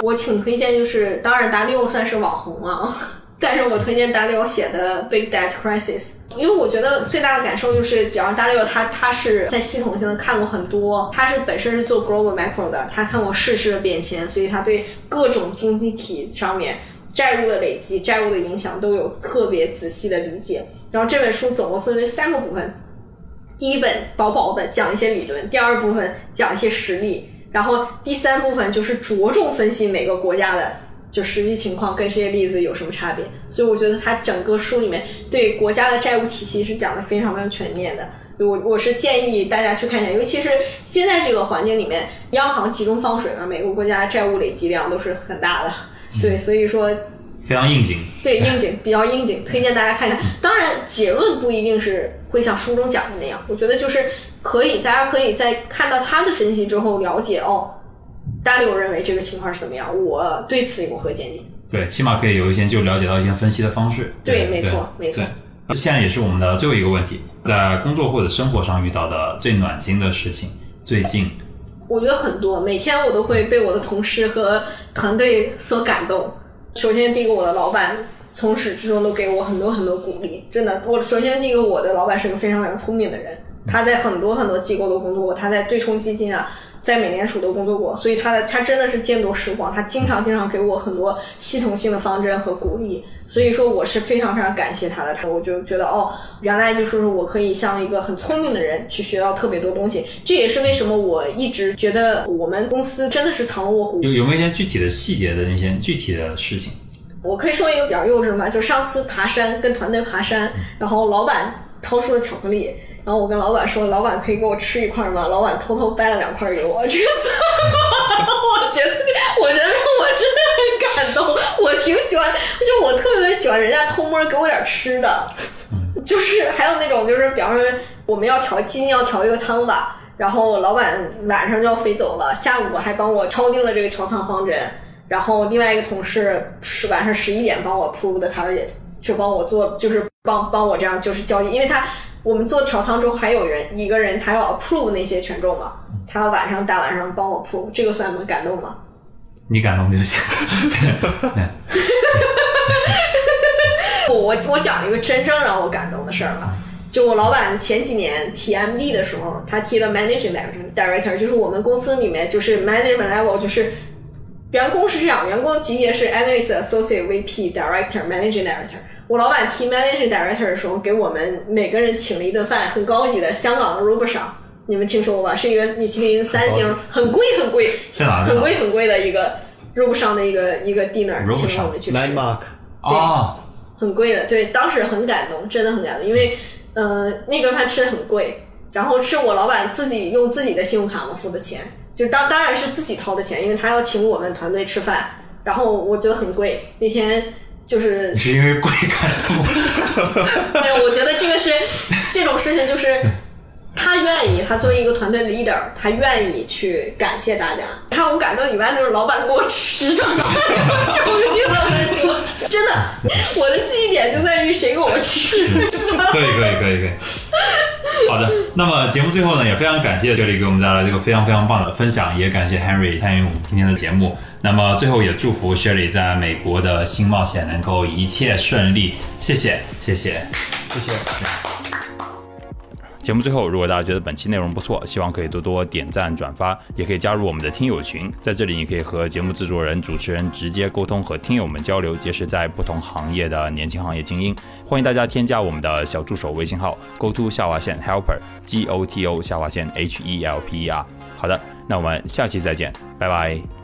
我挺推荐，就是当然达利欧算是网红啊，但是我推荐达利欧写的《Big Debt Crisis》，因为我觉得最大的感受就是，比方达利欧他他是在系统性的看过很多，他是本身是做 global macro 的，他看过世事的变迁，所以他对各种经济体上面债务的累积、债务的影响都有特别仔细的理解。然后这本书总共分为三个部分，第一本薄薄的讲一些理论，第二部分讲一些实例，然后第三部分就是着重分析每个国家的就实际情况跟这些例子有什么差别。所以我觉得它整个书里面对国家的债务体系是讲的非常非常全面的。我我是建议大家去看一下，尤其是现在这个环境里面，央行集中放水嘛，每个国家的债务累积量都是很大的。对，所以说非常应景。对，应景，比较应景，推荐大家看一下。当然，结论不一定是会像书中讲的那样，我觉得就是可以，大家可以在看到他的分析之后了解哦，大刘认为这个情况是怎么样，我对此有何见解。对，起码可以有一些就了解到一些分析的方式。对，对，没错，没错。对，现在也是我们的最后一个问题，在工作或者生活上遇到的最暖心的事情，最近我觉得很多，每天我都会被我的同事和团队所感动。首先，第一个，我的老板从始至终都给我很多很多鼓励，真的。我首先，第一个，我的老板是个非常非常聪明的人，他在很多很多机构都工作过，他在对冲基金啊。在美联储都工作过，所以他的他真的是见多识广，他经常经常给我很多系统性的方针和鼓励，所以说我是非常非常感谢他的。他我就觉得哦，原来就说是我可以像一个很聪明的人去学到特别多东西，这也是为什么我一直觉得我们公司真的是藏龙卧虎。有有没有一些具体的细节的那些具体的事情？我可以说一个比较幼稚嘛，就上次爬山跟团队爬山，然后老板掏出了巧克力。然后我跟老板说，老板可以给我吃一块吗？老板偷偷掰了两块给我，这个算，我觉得，我觉得我真的很感动，我挺喜欢，就我特别喜欢人家偷摸给我点吃的，就是还有那种就是比方说我们要调今天要调一个仓吧，然后老板晚上就要飞走了，下午还帮我敲定了这个调仓方针，然后另外一个同事是晚上十一点帮我铺的 target，就帮我做，就是帮帮我这样就是交易，因为他。我们做调仓之后，还有人一个人他要 approve 那些权重嘛？他晚上大晚上帮我 approve，这个算能感动吗？你感动就行。我我我讲一个真正让我感动的事儿吧。就我老板前几年提 MD 的时候，他提了 managing director，就是我们公司里面就是 management level，就是员工是这样，员工级别是 analyst、associate、VP、director、managing director。我老板提 managing director 的时候，给我们每个人请了一顿饭，很高级的香港的 r u b e r 上，你们听说过吧？是一个米其林三星，很贵 很贵，很贵很贵的一个 r u b e r 上的一个一个 dinner，请我们去吃。Landmark，对，很贵的，对，当时很感动，真的很感动，因为呃那顿饭吃的很贵，然后是我老板自己用自己的信用卡嘛付的钱，就当当然是自己掏的钱，因为他要请我们团队吃饭，然后我觉得很贵，那天。就是是因为贵感动，没有，我觉得这个是这种事情，就是他愿意，他作为一个团队的 leader，他愿意去感谢大家。看我感动以外，就是老板给我吃的，求你了，真的，我的记忆点就在于谁给我吃。可以，可以，可以，可以。好的，那么节目最后呢，也非常感谢这里给我们带来这个非常非常棒的分享，也感谢 Henry 参与我们今天的节目。那么最后也祝福 Sherry 在美国的新冒险能够一切顺利，谢谢，谢谢，谢谢。节目最后，如果大家觉得本期内容不错，希望可以多多点赞转发，也可以加入我们的听友群，在这里你可以和节目制作人、主持人直接沟通，和听友们交流，结识在不同行业的年轻行业精英。欢迎大家添加我们的小助手微信号：go to 下划线 helper g o t o 下划线 h e l p e r。好的，那我们下期再见，拜拜。